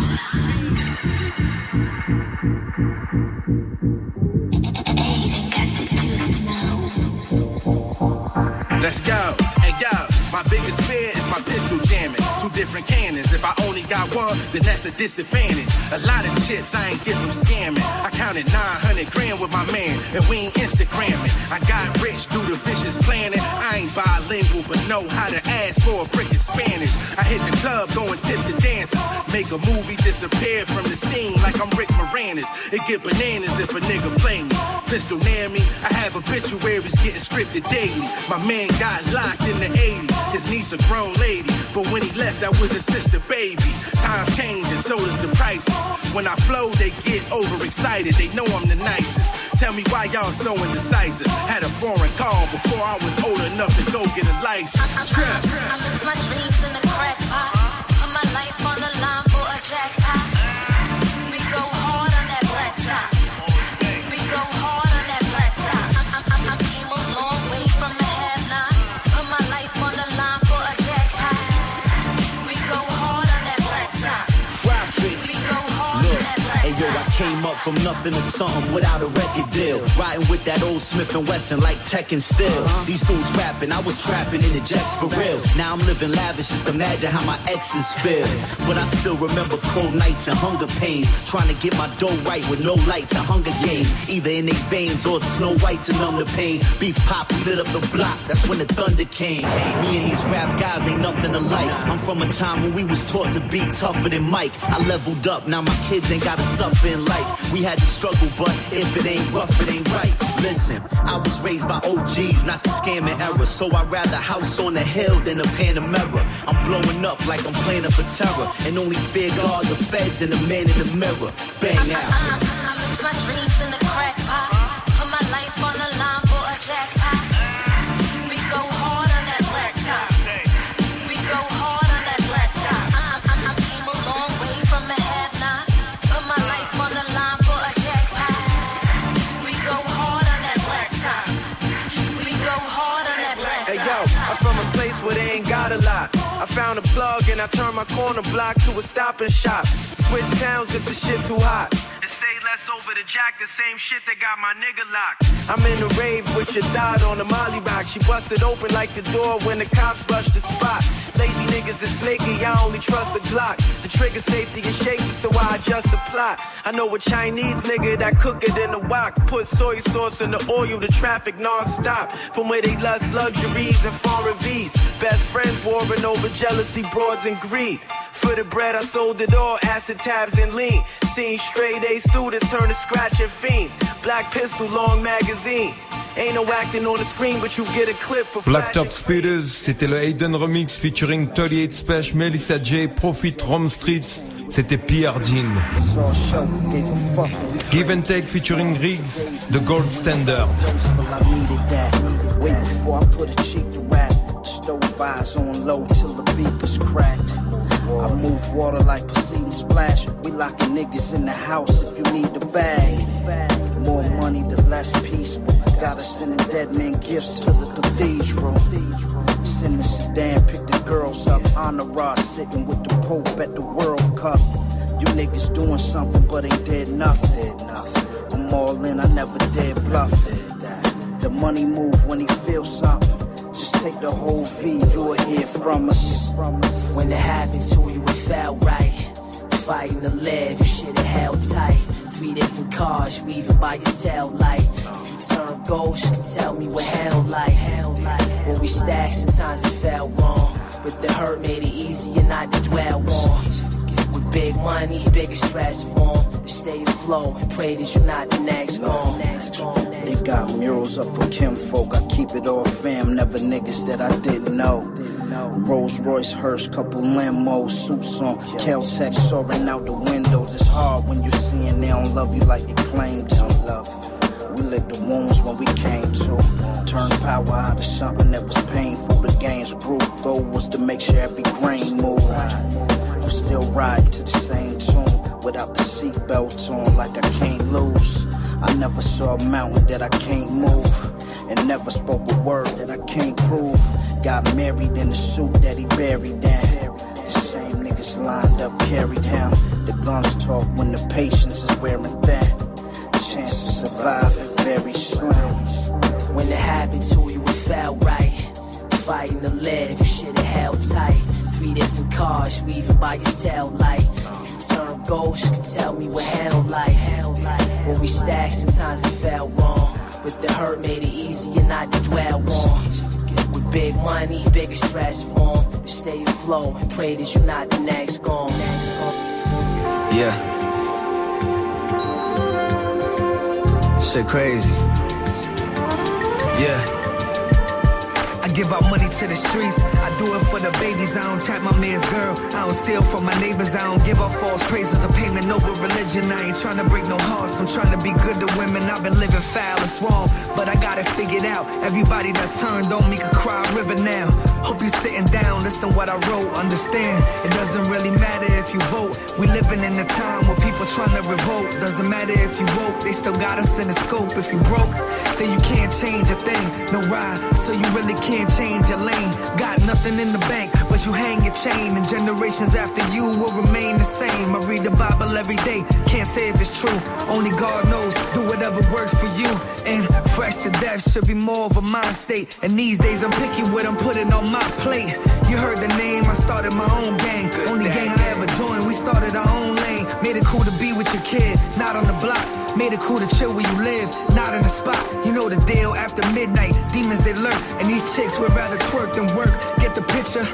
Let's go. Hey yo, my biggest fear is my pistol jamming. Two different cannons. If I only got one, then that's a disadvantage. A lot of chips I ain't get from scamming. I counted 900 grand with my man, and we ain't Instagramming. I got rich due to vicious planning. I ain't bilingual, but know how to ask for a brick in Spanish. I hit the club, going tip the dancers. Make a movie disappear from the scene like I'm Rick Moranis. It get bananas if a nigga play me. Pistol near me, I have obituaries getting scripted daily. My man got locked in the 80s. His niece a grown lady, but when he left, I was his sister baby. Times changing, so does the prices. When I flow, they get overexcited. They know I'm the nicest. Tell me why y'all so indecisive. Had a foreign call before I was old enough to go get a license. Trust. I live my dreams in a crack pot. Put my life on the line for a jackpot. Came up from nothing to something without a record deal. Riding with that old Smith and Wesson like Tekken still. Uh-huh. These dudes rapping, I was trapping in the jets for real. Now I'm living lavish, just imagine how my exes feel. But I still remember cold nights and hunger pains. Trying to get my dough right with no lights and hunger games. Either in their veins or Snow White to numb the pain. Beef pop lit up the block, that's when the thunder came. Me and these rap guys ain't nothing alike. I'm from a time when we was taught to be tougher than Mike. I leveled up, now my kids ain't gotta suffer in life. We had to struggle, but if it ain't rough, it ain't right. Listen, I was raised by OGs, not the scamming era. So I'd rather house on the hill than a Panamera. I'm blowing up like I'm planning for terror. And only fear God, the feds, and the man in the mirror. Bang out. Uh, uh, uh, I live my dreams in a crack pot. Put my life on the line for a jackpot. I found a plug and I turned my corner block to a stop and shop. Switch towns if the shit too hot. And say less over the jack, the same shit that got my nigga locked. I'm in the rave with your thought on the molly rock. She busted open like the door when the cops rushed the spot. Lady niggas is snaky, I only trust the Glock. The trigger safety is shaky, so I adjust the plot. I know a Chinese nigga that cook it in the wok. Put soy sauce in the oil, the traffic non-stop. From where they lust luxuries and foreign V's. Best friends warring over jealousy, broads, and greed. For the bread, I sold it all, acid tabs and lean. Seen straight Students turn to scratching fiends. Black pistol, long magazine. Ain't no acting on the screen, but you get a clip for Blacktop Speeders, c'était le Hayden Remix featuring 38 Special, Melissa J, Profit, Rome Streets, c'était Pierre Jean. Give and Take featuring Riggs, The Gold Standard. I needed that. Wait before I put a cheek to rap. Stove eyes on low till the beaker's cracked. I move water like Poseidon splash. We locking niggas in the house if you need the bag. More money, the less peaceful. Gotta send the dead man gifts to the cathedral. Send the sedan, pick the girls up. On the rod, sitting with the Pope at the World Cup. You niggas doing something, but ain't did nothing. I'm all in, I never did bluff. The money move when he feels something. Take the whole V, you'll hear from us. When it happened to you, it felt right. Fighting to live, you shit it held tight. Three different cars, weaving by your tail light. If you turn ghost, you can tell me what hell like. Hell like. When we stacked, sometimes it felt wrong. But the hurt made it easier not to dwell on. Big money, bigger stress form. Stay afloat and pray that you're not the next gone. They got murals up for Kim folk. I keep it all fam, never niggas that I didn't know. Rolls Royce, Hearse, couple limos, suits on. Caltech soaring out the windows. It's hard when you seeing they don't love you like they claim to love you. We licked the wounds when we came to. Turn power out of something that was painful. The game's grew. Goal was to make sure every grain moved. Still ride to the same tune without the seatbelt on, like I can't lose. I never saw a mountain that I can't move, and never spoke a word that I can't prove. Got married in the suit that he buried down. The same niggas lined up, carried him. The guns talk when the patience is wearing thin. The chance of surviving very slim. When it happened to you, it felt right. Fighting the live, you it held tight. Different cars, weaving by your tail light. You turn ghost, you can tell me what hell like. Hell like. When we stacked, sometimes it felt wrong. But the hurt made it easier not to dwell on. With big money, bigger stress form. Stay afloat and pray that you're not the next gone. Yeah. Shit crazy. Yeah. Give out money to the streets. I do it for the babies. I don't tap my man's girl. I don't steal from my neighbors. I don't give up false praises or payment over religion. I ain't trying to break no hearts. I'm trying to be good to women. I've been living foul. It's wrong, but I got it figured out. Everybody that turned on me could cry a river now. Hope you sitting down, listen what I wrote. Understand, it doesn't really matter if you vote. We living in a time where people trying to revolt. Doesn't matter if you woke, they still got us in the scope. If you broke, then you can't change a thing. No ride, so you really can't change your lane. Got nothing in the bank, but you hang your chain, and generations after you will remain the same. I read the Bible every day, can't say if it's true. Only God knows. Do whatever works for you. And fresh to death should be more of a mind state. And these days I'm picky what I'm putting on my plate. You heard the name, I started my own gang. Only gang I ever joined, we started our own lane. Made it cool to be with your kid, not on the block. Made it cool to chill where you live, not in the spot. You know the deal after midnight, demons they lurk. And these chicks would rather twerk than work. Get the picture?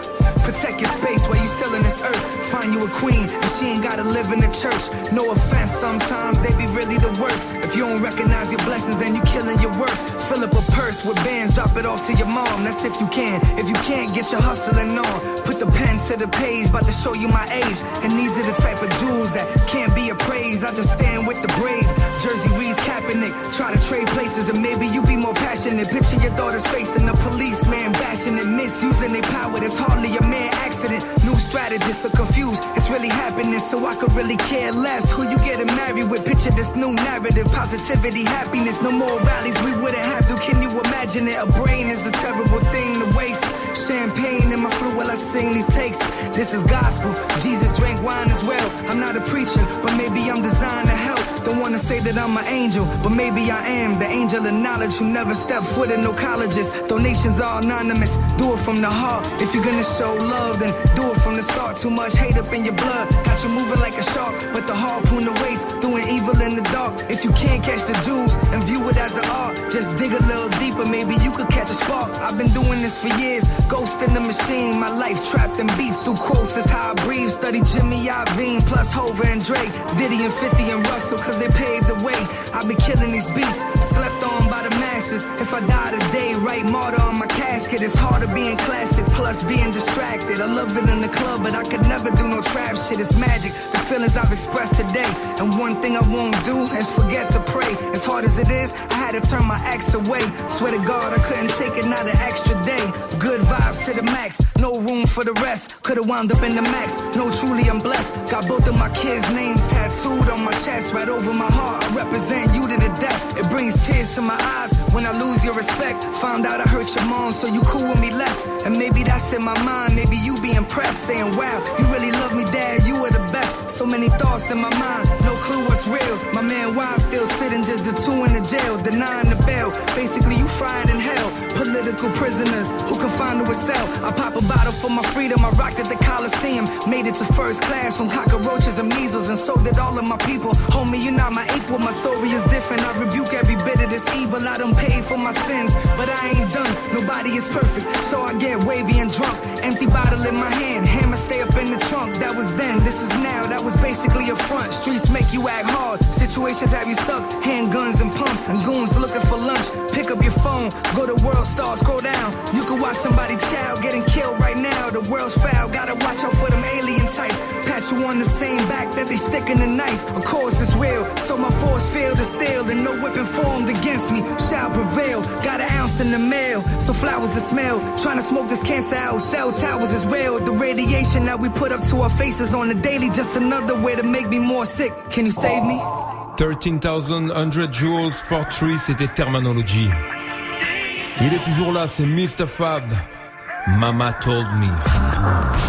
Protect your space while you still in this earth. Find you a queen, and she ain't gotta live in the church. No offense, sometimes they be really the worst. If you don't recognize your blessings, then you killing your worth. Fill up a purse with bands, drop it off to your mom. That's if you can. If you can't, get your hustling on. Put the pen to the page, about to show you my age. And these are the type of jewels that can't be appraised. I just stand with the brave. Jersey Reese Kaepernick. Try to trade places, and maybe you be more passionate. Picture your daughter's facing a policeman bashing and misusing their power. That's hardly a mere accident. New strategists are confused. It's really happening, so I could really care less who you getting married with. Picture this new narrative, positivity, happiness. No more rallies, we wouldn't have to. Can you imagine it? A brain is a terrible thing to waste. Champagne in my flu while I sing these takes. This is gospel. Jesus drank wine as well. I'm not a preacher, but maybe I'm designed to help. Don't wanna say that I'm an angel, but maybe I am. The angel of knowledge who never stepped foot in no colleges. Donations are anonymous, do it from the heart. If you're gonna show love, then do it from the start. Too much hate up in your blood, got you moving like a shark. But the harpoon awaits, doing evil in the dark. If you can't catch the jewels and view it as an art, just dig a little deeper, maybe you could catch a spark. I've been doing this for years, ghost in the machine. My life trapped in beats through quotes is how I breathe. Study Jimmy Iovine plus Hova and Drake, Diddy and 50 and Russell, cause they paved the way. I've been killing these beats, slept on by the masses. If I die today, write martyr on my casket. It's harder being classic, plus being distracted. I love it in the club, but I could never do no trap shit. It's magic, the feelings I've expressed today. And one thing I won't do is forget to pray. As hard as it is, I had to turn my ex away. Swear to God, I couldn't take another extra day. Good vibes to the max, no room for the rest. Could've wound up in the max. No, truly, I'm blessed. Got both of my kids' names tattooed on my chest, right over my heart. I represent you to the death. It brings tears to my eyes when I lose your respect. Found out I hurt your mom, so you cool with me less. And maybe that's in my mind. Maybe you be impressed, saying, Wow, you really love me, Dad. You are the best. So many thoughts in my mind, no clue what's real. My man, why still sitting just the two in the jail, denying the bail. Basically, you fried in hell. Political prisoners who confined to a cell. I pop a bottle for my freedom. I rocked at the Coliseum. Made it to first class from cockroaches and measles, and so did all of my people. Homie, you're not my equal. My story is different. I rebuke every bit of this evil. I done paid for my sins, but I ain't done. Nobody is perfect, so I get wavy and drunk. Empty bottle in my hand. Hammer stay up in the trunk. That was then. This is now. That was basically a front. Streets make you act hard. Situations have you stuck. Handguns and pumps and goons looking for lunch. Pick up your phone. Go to World Star. Scroll down. You can watch somebody child getting killed right now. The world's foul. Gotta watch out for them alien types. Pat you on the same back that they sticking the knife. Of course it's real. So my force failed to seal. And no weapon formed against me shall prevail. Got an ounce in the mail. So flowers to smell. Trying to smoke this cancer out. Cell towers is real. The radiation that we put up to our faces on the daily. Just another way to make me more sick. Can you save me? 13,100 Joules Sport 3, c'était Termanology. Il est toujours là, c'est Mistah Fab. Mama told me.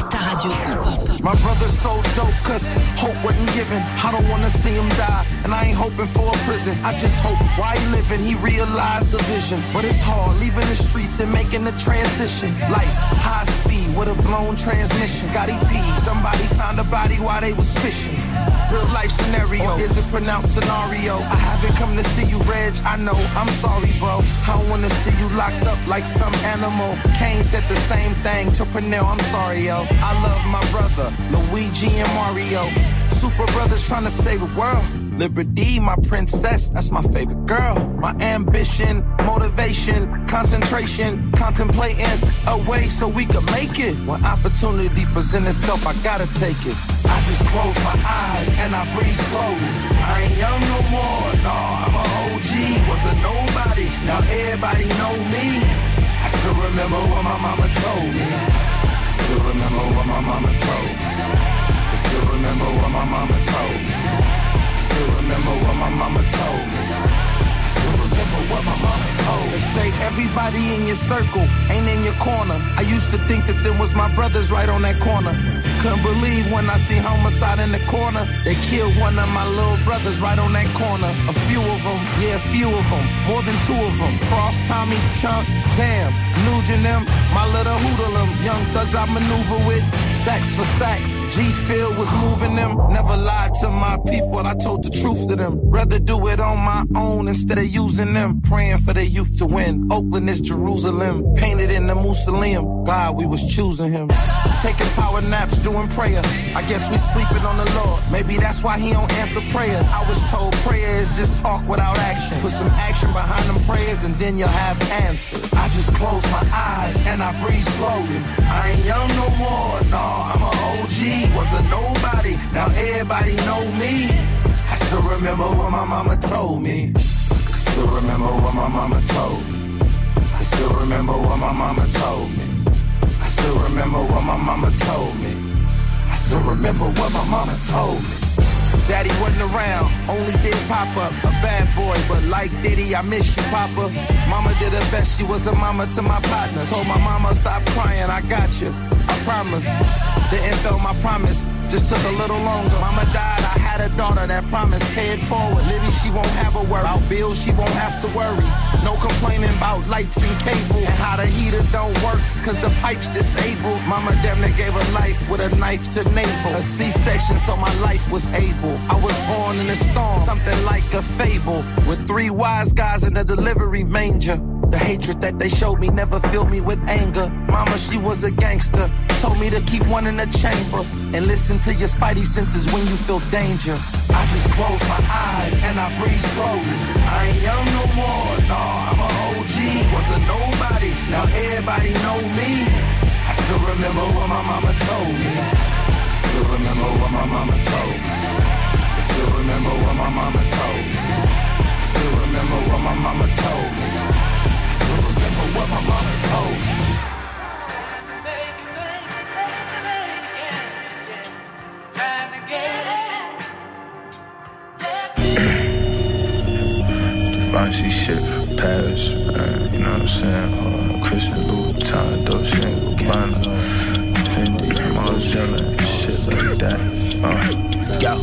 Ta radio hip-hop. My brother's so dope, cause hope wasn't given. I don't wanna see him die, and I ain't hoping for a prison. I just hope while he living, he realize the vision. But it's hard leaving the streets and making the transition. Life, high speed with a blown transmission. Scotty P, somebody found a body while they was fishing. Real life scenario, is it pronounced scenario? I haven't come to see you, Reg. I know, I'm sorry, bro. I don't wanna see you locked up like some animal. Caine said the same thing to Pernell. I'm sorry, yo. I love my brother, Luigi and Mario. Super brothers trying to save the world. Liberty, my princess, that's my favorite girl. My ambition, motivation, concentration, contemplating a way so we could make it. When opportunity presents itself, I gotta take it. I just close my eyes and I breathe slowly. I ain't young no more, no, I'm a OG, was a nobody. Now everybody know me. I still remember what my mama told me. Still remember what my mama told me. I still remember what my mama told me. Still remember what my mama told me. Still remember what my mama told me. They say everybody in your circle ain't in your corner. I used to think that them was my brothers right on that corner. Couldn't believe when I see homicide in the corner. They killed one of my little brothers right on that corner. A few of them, yeah, a few of them. More than two of them. Frost, Tommy, Chunk, damn. Nugent them, my little hoodlum. Young thugs I maneuver with. Sacks for sacks. G Phil was moving them. Never lied to my people, I told the truth to them. Rather do it on my own instead of using them. Praying for the youth to win. Oakland is Jerusalem. Painted in the mausoleum. God, we was choosing him. Taking power naps, doing prayer. I guess we sleeping on the Lord. Maybe that's why he don't answer prayers. I was told prayer is just talk without action. Put some action behind them prayers and then you'll have answers. I just close my eyes and I breathe slowly. I ain't young no more, no, I'm a OG. Was a nobody, now everybody know me. I still remember what my mama told me. I still remember what my mama told me. I still remember what my mama told me. I still remember what my mama told me. I still remember what my mama told me. Daddy wasn't around, only did pop up. A bad boy, but like Diddy, I miss you, Papa. Mama did her best, she was a mama to my partner. Told my mama, stop crying, I got you. I promise. Didn't feel my promise, just took a little longer. Mama died, I had a daughter that promised paid forward. Living, she won't have a worry. About bills, she won't have to worry. No complaining about lights and cable and how the heater don't work, cause the pipe's disabled. Mama damn near gave her life with a knife to navel. A C-section, so my life was able. I was born in a storm, something like a fable. With three wise guys in a delivery manger. The hatred that they showed me never filled me with anger. Mama, she was a gangster. Told me to keep one in the chamber and listen to your spidey senses when you feel danger. I just close my eyes and I breathe slowly. I ain't young no more, nah, a OG. Was a nobody, now everybody know me. I still remember what my mama told me. Still remember what my mama told me. I still remember what my mama told me. Still remember what my mama told me. Still remember what my mama told me. Fancy shit from Paris, man. You know what I'm saying? Uh, Christian Louboutin, Dolce & Gabbana, Fendi, And shit like that. Uh, Yo,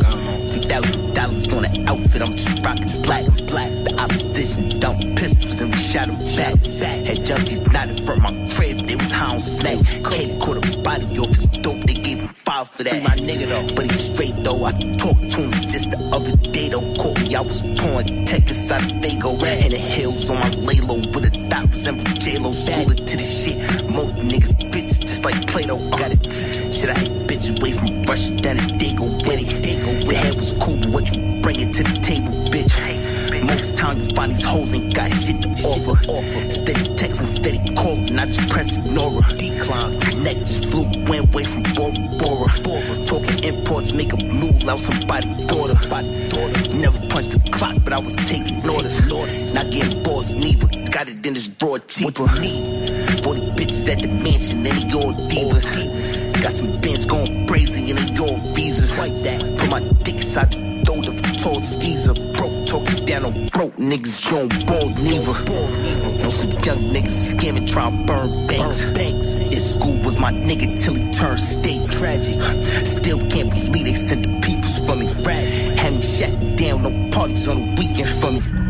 three thousand dollars on an outfit. I'm just rocking black and black. The opposition dump pistols and we shot them back. Had junkies knotted from my crib. They was high on smack. K caught a body off his dope. They gave him five for that. Free my nigga though, but he's straight though. I talked to him just the other day though. Caught me, I was pouring tech inside of Fago. In the hills on my lay low with a thought resemble J-Lo. School it to the shit. Most niggas bitches just like Plato. Gotta teach Shit, I hate bitches away from Russia down to Dago with it. The head was cool, but what you bring it to the table, bitch. Most times you find these hoes ain't got shit to offer. Steady texting, steady calling, I just press ignore her. Decline, connect, just flew, went away from Bora Bora. Talking imports, make a move out somebody's daughter. Never punched the clock, but I was taking orders. Not getting boss neither, got it in this drawer cheaper. 40 bitches at the mansion, and they all divas. Got some bins going crazy, and they all visas. Like that. Put my dick inside the throat of a tall skeezer. Broke, talking down on broke niggas, you don't ball neither. Know some young niggas scamming, trying to burn banks. His school was my nigga till he turned state. Tragic. Still can't believe they sent the peoples for me. Had me shut down, no parties on the weekend for me.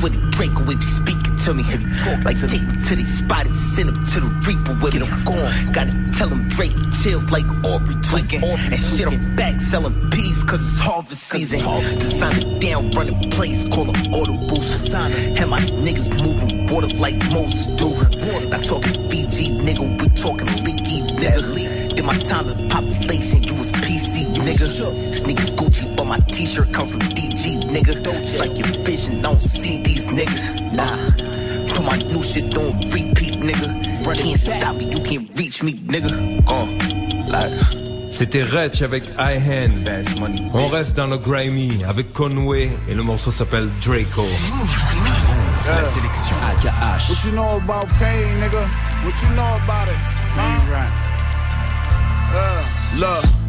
Swear the Draco would be speaking to me. Talk like take me to the spot and send him to the Reaper with Get him gone. Gotta tell him Drake chilled like Aubrey tweaking. And shit, I'm back selling peas cause it's harvest season. Design it down, running plays, call them auto boost. And my niggas moving water like Moses do. Not talking BG nigga, we talking leaky nigga. Did my time in population, you was PC nigga. Sneakers Gucci, but my t-shirt come from DG nigga. It's like your vision, don't see these niggas. Nah, put my new shit on repeat nigga. Can't stop me, you can't reach me nigga. Uh, like. C'était Retch avec I Hand. On reste dans le grimy avec Conway et le morceau s'appelle Draco. La sélection AKH. What you know about pain, nigga? What you know about it? Huh? Uh, look,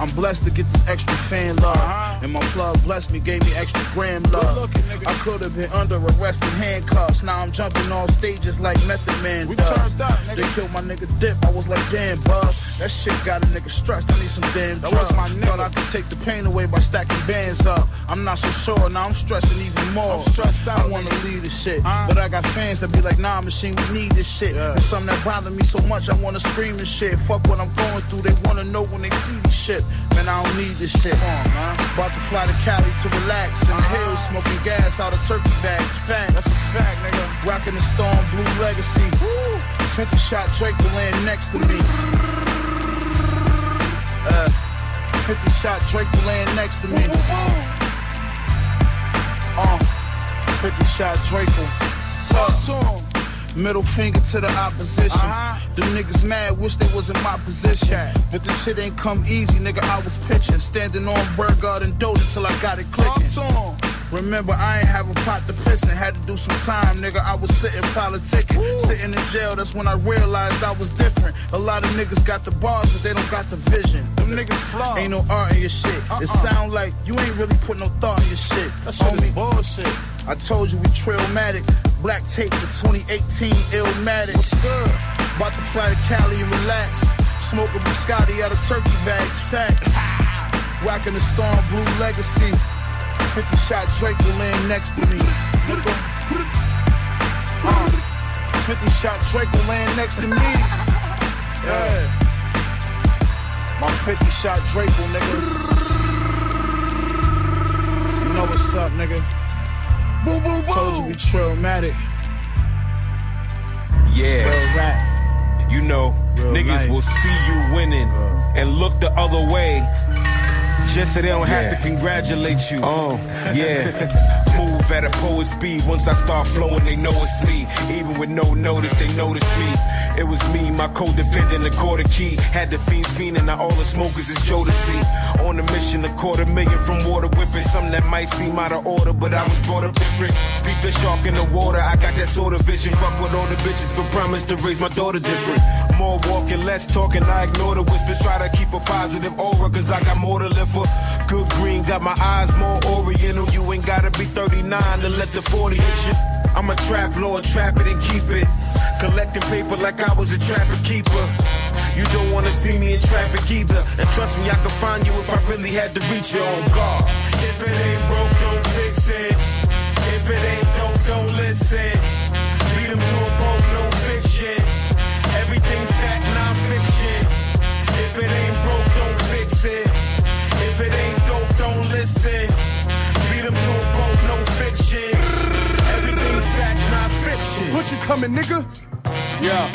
I'm blessed to get this extra fan love. Uh-huh. And my plug blessed me, gave me extra gram love. I could have been under arrest and handcuffs. Now I'm jumping off stages like Method Man. We does. turned up. They killed my nigga Dip. I was like, damn, boss. That shit got a nigga stressed. I need some damn That drugs. was my nigga. Thought I could take the pain away by stacking bands up. I'm not so sure. Now I'm stressing even more. I'm stressed out, I wanna leave this shit. But I got fans that be like, nah, machine, we need this shit. And something that bother me so much, I wanna scream and shit. Fuck what I'm going through. They wanna know when they see this shit. Man, I don't need this shit. About to fly to Cali to relax. In the hills, smoking gas out of turkey bags. Facts. That's a fact, nigga. Rocking the Storm Blue Legacy. Woo. 50 shot Drake will land next to me. Uh, 50 shot Drake will land next to me. Uh, 50 shot Drake talk to him. Middle finger to the opposition. Uh-huh. Them niggas mad, wish they was in my position. But this shit ain't come easy, nigga. I was pitching, standing on Burgard and Dota till I got it clicking. Remember, I ain't have a pot to piss in. Had to do some time, nigga. I was sitting politicking. Sitting in jail, that's when I realized I was different. A lot of niggas got the bars, but they don't got the vision. Them niggas flawed. Ain't no art in your shit. It uh-uh. sound like you ain't really put no thought in your shit. That shit is bullshit. I told you we trailmatic. Black tape for 2018 Illmatic. About to fly to Cali and relax. Smoking biscotti out of turkey bags. Facts. Whacking the storm blue legacy. 50 shot Drake will land next to me. Uh, 50 shot Drake will land next to me. Yeah. My 50 shot Drake will, nigga. You know what's up, nigga. Boom, boom, boom. Told you we traumatic. Yeah. Real rap. You know, Real niggas life. will see you winning and look the other way. Just so they don't have to congratulate you. Oh, yeah. [LAUGHS] At a poet speed. Once I start flowing, they know it's me. Even with no notice, they notice me. It was me, my co-defendant, the quarter key. Had the fiends fiending, now all the smokers is Jodeci. On a mission, a quarter million from water whipping. Something that might seem out of order, but I was brought up different. Beat the shark in the water, I got that sort of vision. Fuck with all the bitches, but promise to raise my daughter different. More walking, less talking, I ignore the whispers. Try to keep a positive aura, cause I got more to live for. Good green, got my eyes more oriental. You ain't gotta be 39 to let the 40 hit you. I'm a trap lord, trap it and keep it. Collecting paper like I was a trapper keeper. You don't wanna see me in traffic either. And trust me, I could find you if I really had to reach you oh, on guard. If it ain't broke, don't fix it. If it ain't dope, don't listen. Beat 'em to a pulp, no fiction. Everything fact, non-fiction. If it ain't you coming, nigga? Yeah.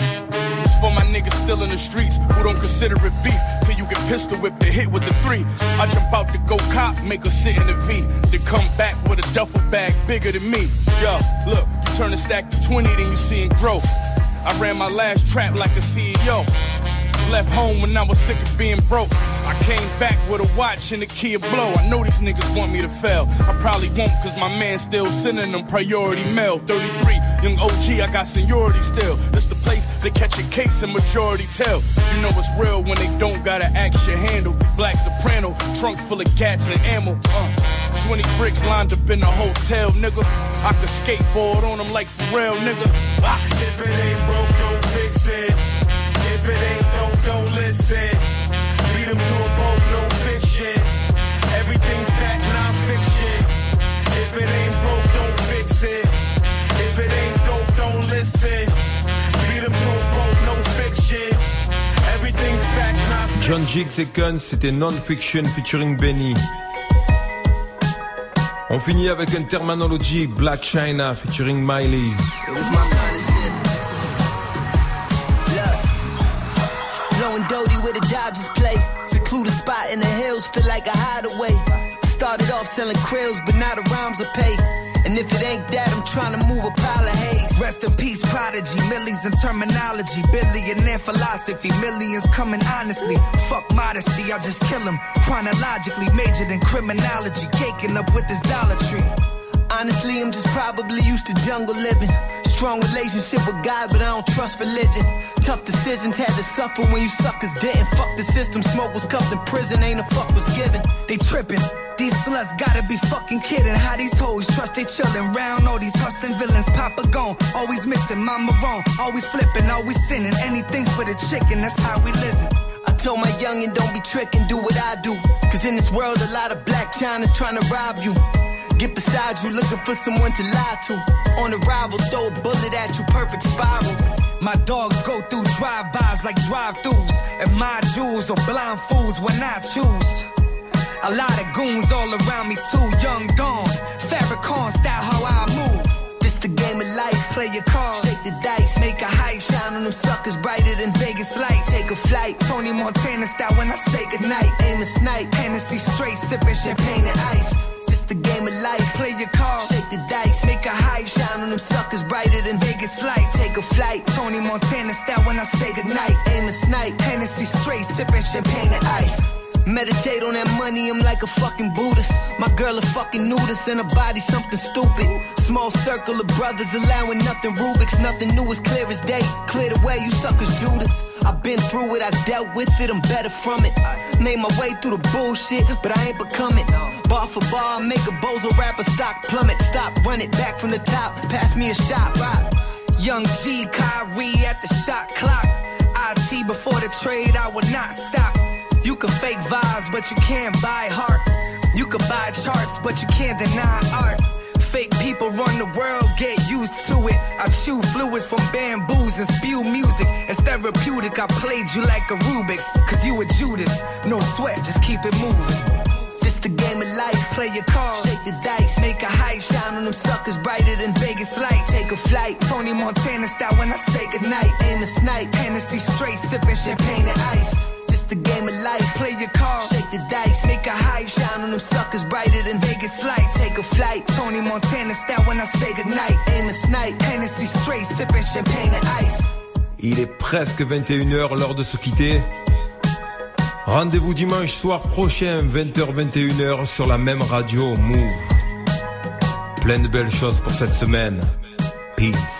It's for my niggas still in the streets who don't consider it beef. Till you get pistol whipped and hit with the three. I jump out to go cop, make her sit in the V. Then come back with a duffel bag bigger than me. Yo, look, you turn a stack to 20, then you seeing growth. I ran my last trap like a CEO. Left home when I was sick of being broke. I came back with a watch and a key of blow. I know these niggas want me to fail. I probably won't, cause my man still sending them priority mail. 33, young OG, I got seniority still. This the place they catch a case and majority tell. You know it's real when they don't gotta an action handle. Black soprano, trunk full of gas and ammo. Uh, 20 bricks lined up in the hotel, nigga. I could skateboard on them like Pharrell, nigga. Ah. If it ain't broke, don't fix it. It ain't dope, don't listen. Beat 'em to a pulp, no fiction. Everything fact, non-fiction. If it ain't broke, don't fix it. If it ain't dope, don't listen. Beat 'em to a pulp, no fiction. Everything fact, non-fiction. John Jiggs et Guns, c'était Non-Fiction featuring Benny. On finit avec un Terminology Black China featuring Miley's. A Dodgers play. Secluded spot in the hills, feel like a hideaway. I started off selling krills, but now the rhymes are paid. And if it ain't that, I'm trying to move a pile of haze. Rest in peace, prodigy, Millyz in Termanology, billionaire philosophy, millions coming honestly. Fuck modesty, I just kill him. Chronologically majored in criminology, caking up with this Dollar Tree. Honestly, I'm just probably used to jungle living. Strong relationship with God, but I don't trust religion. Tough decisions had to suffer when you suckers didn't. Fuck the system, smoke was cuffed in prison, ain't a fuck was given. They tripping. These sluts gotta be fucking kidding. How these hoes trust they chillin'. Round all these hustling villains. Papa gone, always missing. Mama wrong, always flipping, always sinning. Anything for the chicken, that's how we living. I told my youngin', don't be trickin', do what I do. Cause in this world, a lot of black China's trying to rob you. Get beside you, looking for someone to lie to. On arrival, throw a bullet at you, perfect spiral. My dogs go through drive-bys like drive-throughs. And my jewels are blind fools when I choose. A lot of goons all around me too. Young Dawn, Farrakhan style how I move. This the game of life. Play your cards, shake the dice, make a heist. Shine on them suckers brighter than Vegas lights. Take a flight, Tony Montana style when I say goodnight. Aim a snipe, Hennessy straight, sipping champagne and ice. The game of life. Play your cards, shake the dice, make a high Shine on them suckers brighter than Vegas lights. Take a flight, Tony Montana style when I say goodnight. Aim a snipe, Hennessy straight, sipping champagne and ice. Meditate on that money, I'm like a fucking Buddhist. My girl a fucking nudist and her body something stupid. Small circle of brothers allowing nothing Rubik's, nothing new is clear as day. Clear the way, you suckers Judas. I've been through it, I dealt with it, I'm better from it. Made my way through the bullshit, but I ain't becoming. Bar for bar, make a bozo rapper stock plummet. Stop, run it back from the top, pass me a shot, rock. Young G, Kyrie at the shot clock. IT before the trade, I would not stop. You can fake vibes, but you can't buy heart. You can buy charts, but you can't deny art. Fake people run the world, get used to it. I chew fluids from bamboos and spew music. It's therapeutic, I played you like a Rubik's. Cause you a Judas, no sweat, just keep it moving. This the game of life. Play your cards, shake the dice, make a height, shine on them suckers brighter than Vegas lights. Take a flight, Tony Montana style when I say goodnight. Aim a snipe, Hennessy straight, sipping champagne and ice. The game of life. Play your cards, shake the dice, make a height, shine on them suckers brighter than Vegas lights. Take a flight, Tony Montana style when I say goodnight. Aim a snipe, Hennessy straight, sipping champagne and ice. Il est presque 21h, l'heure de se quitter. Rendez-vous dimanche soir prochain, 20h-21h, sur la même radio, Move. Plein de belles choses pour cette semaine. Peace.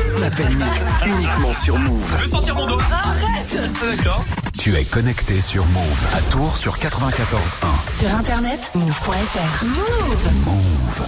Snap and Mix, uniquement sur Move. Je veux sentir mon dos Arrête D'accord. Tu es connecté sur Move à Tours sur 94.1. Sur internet, move.fr. Move Move.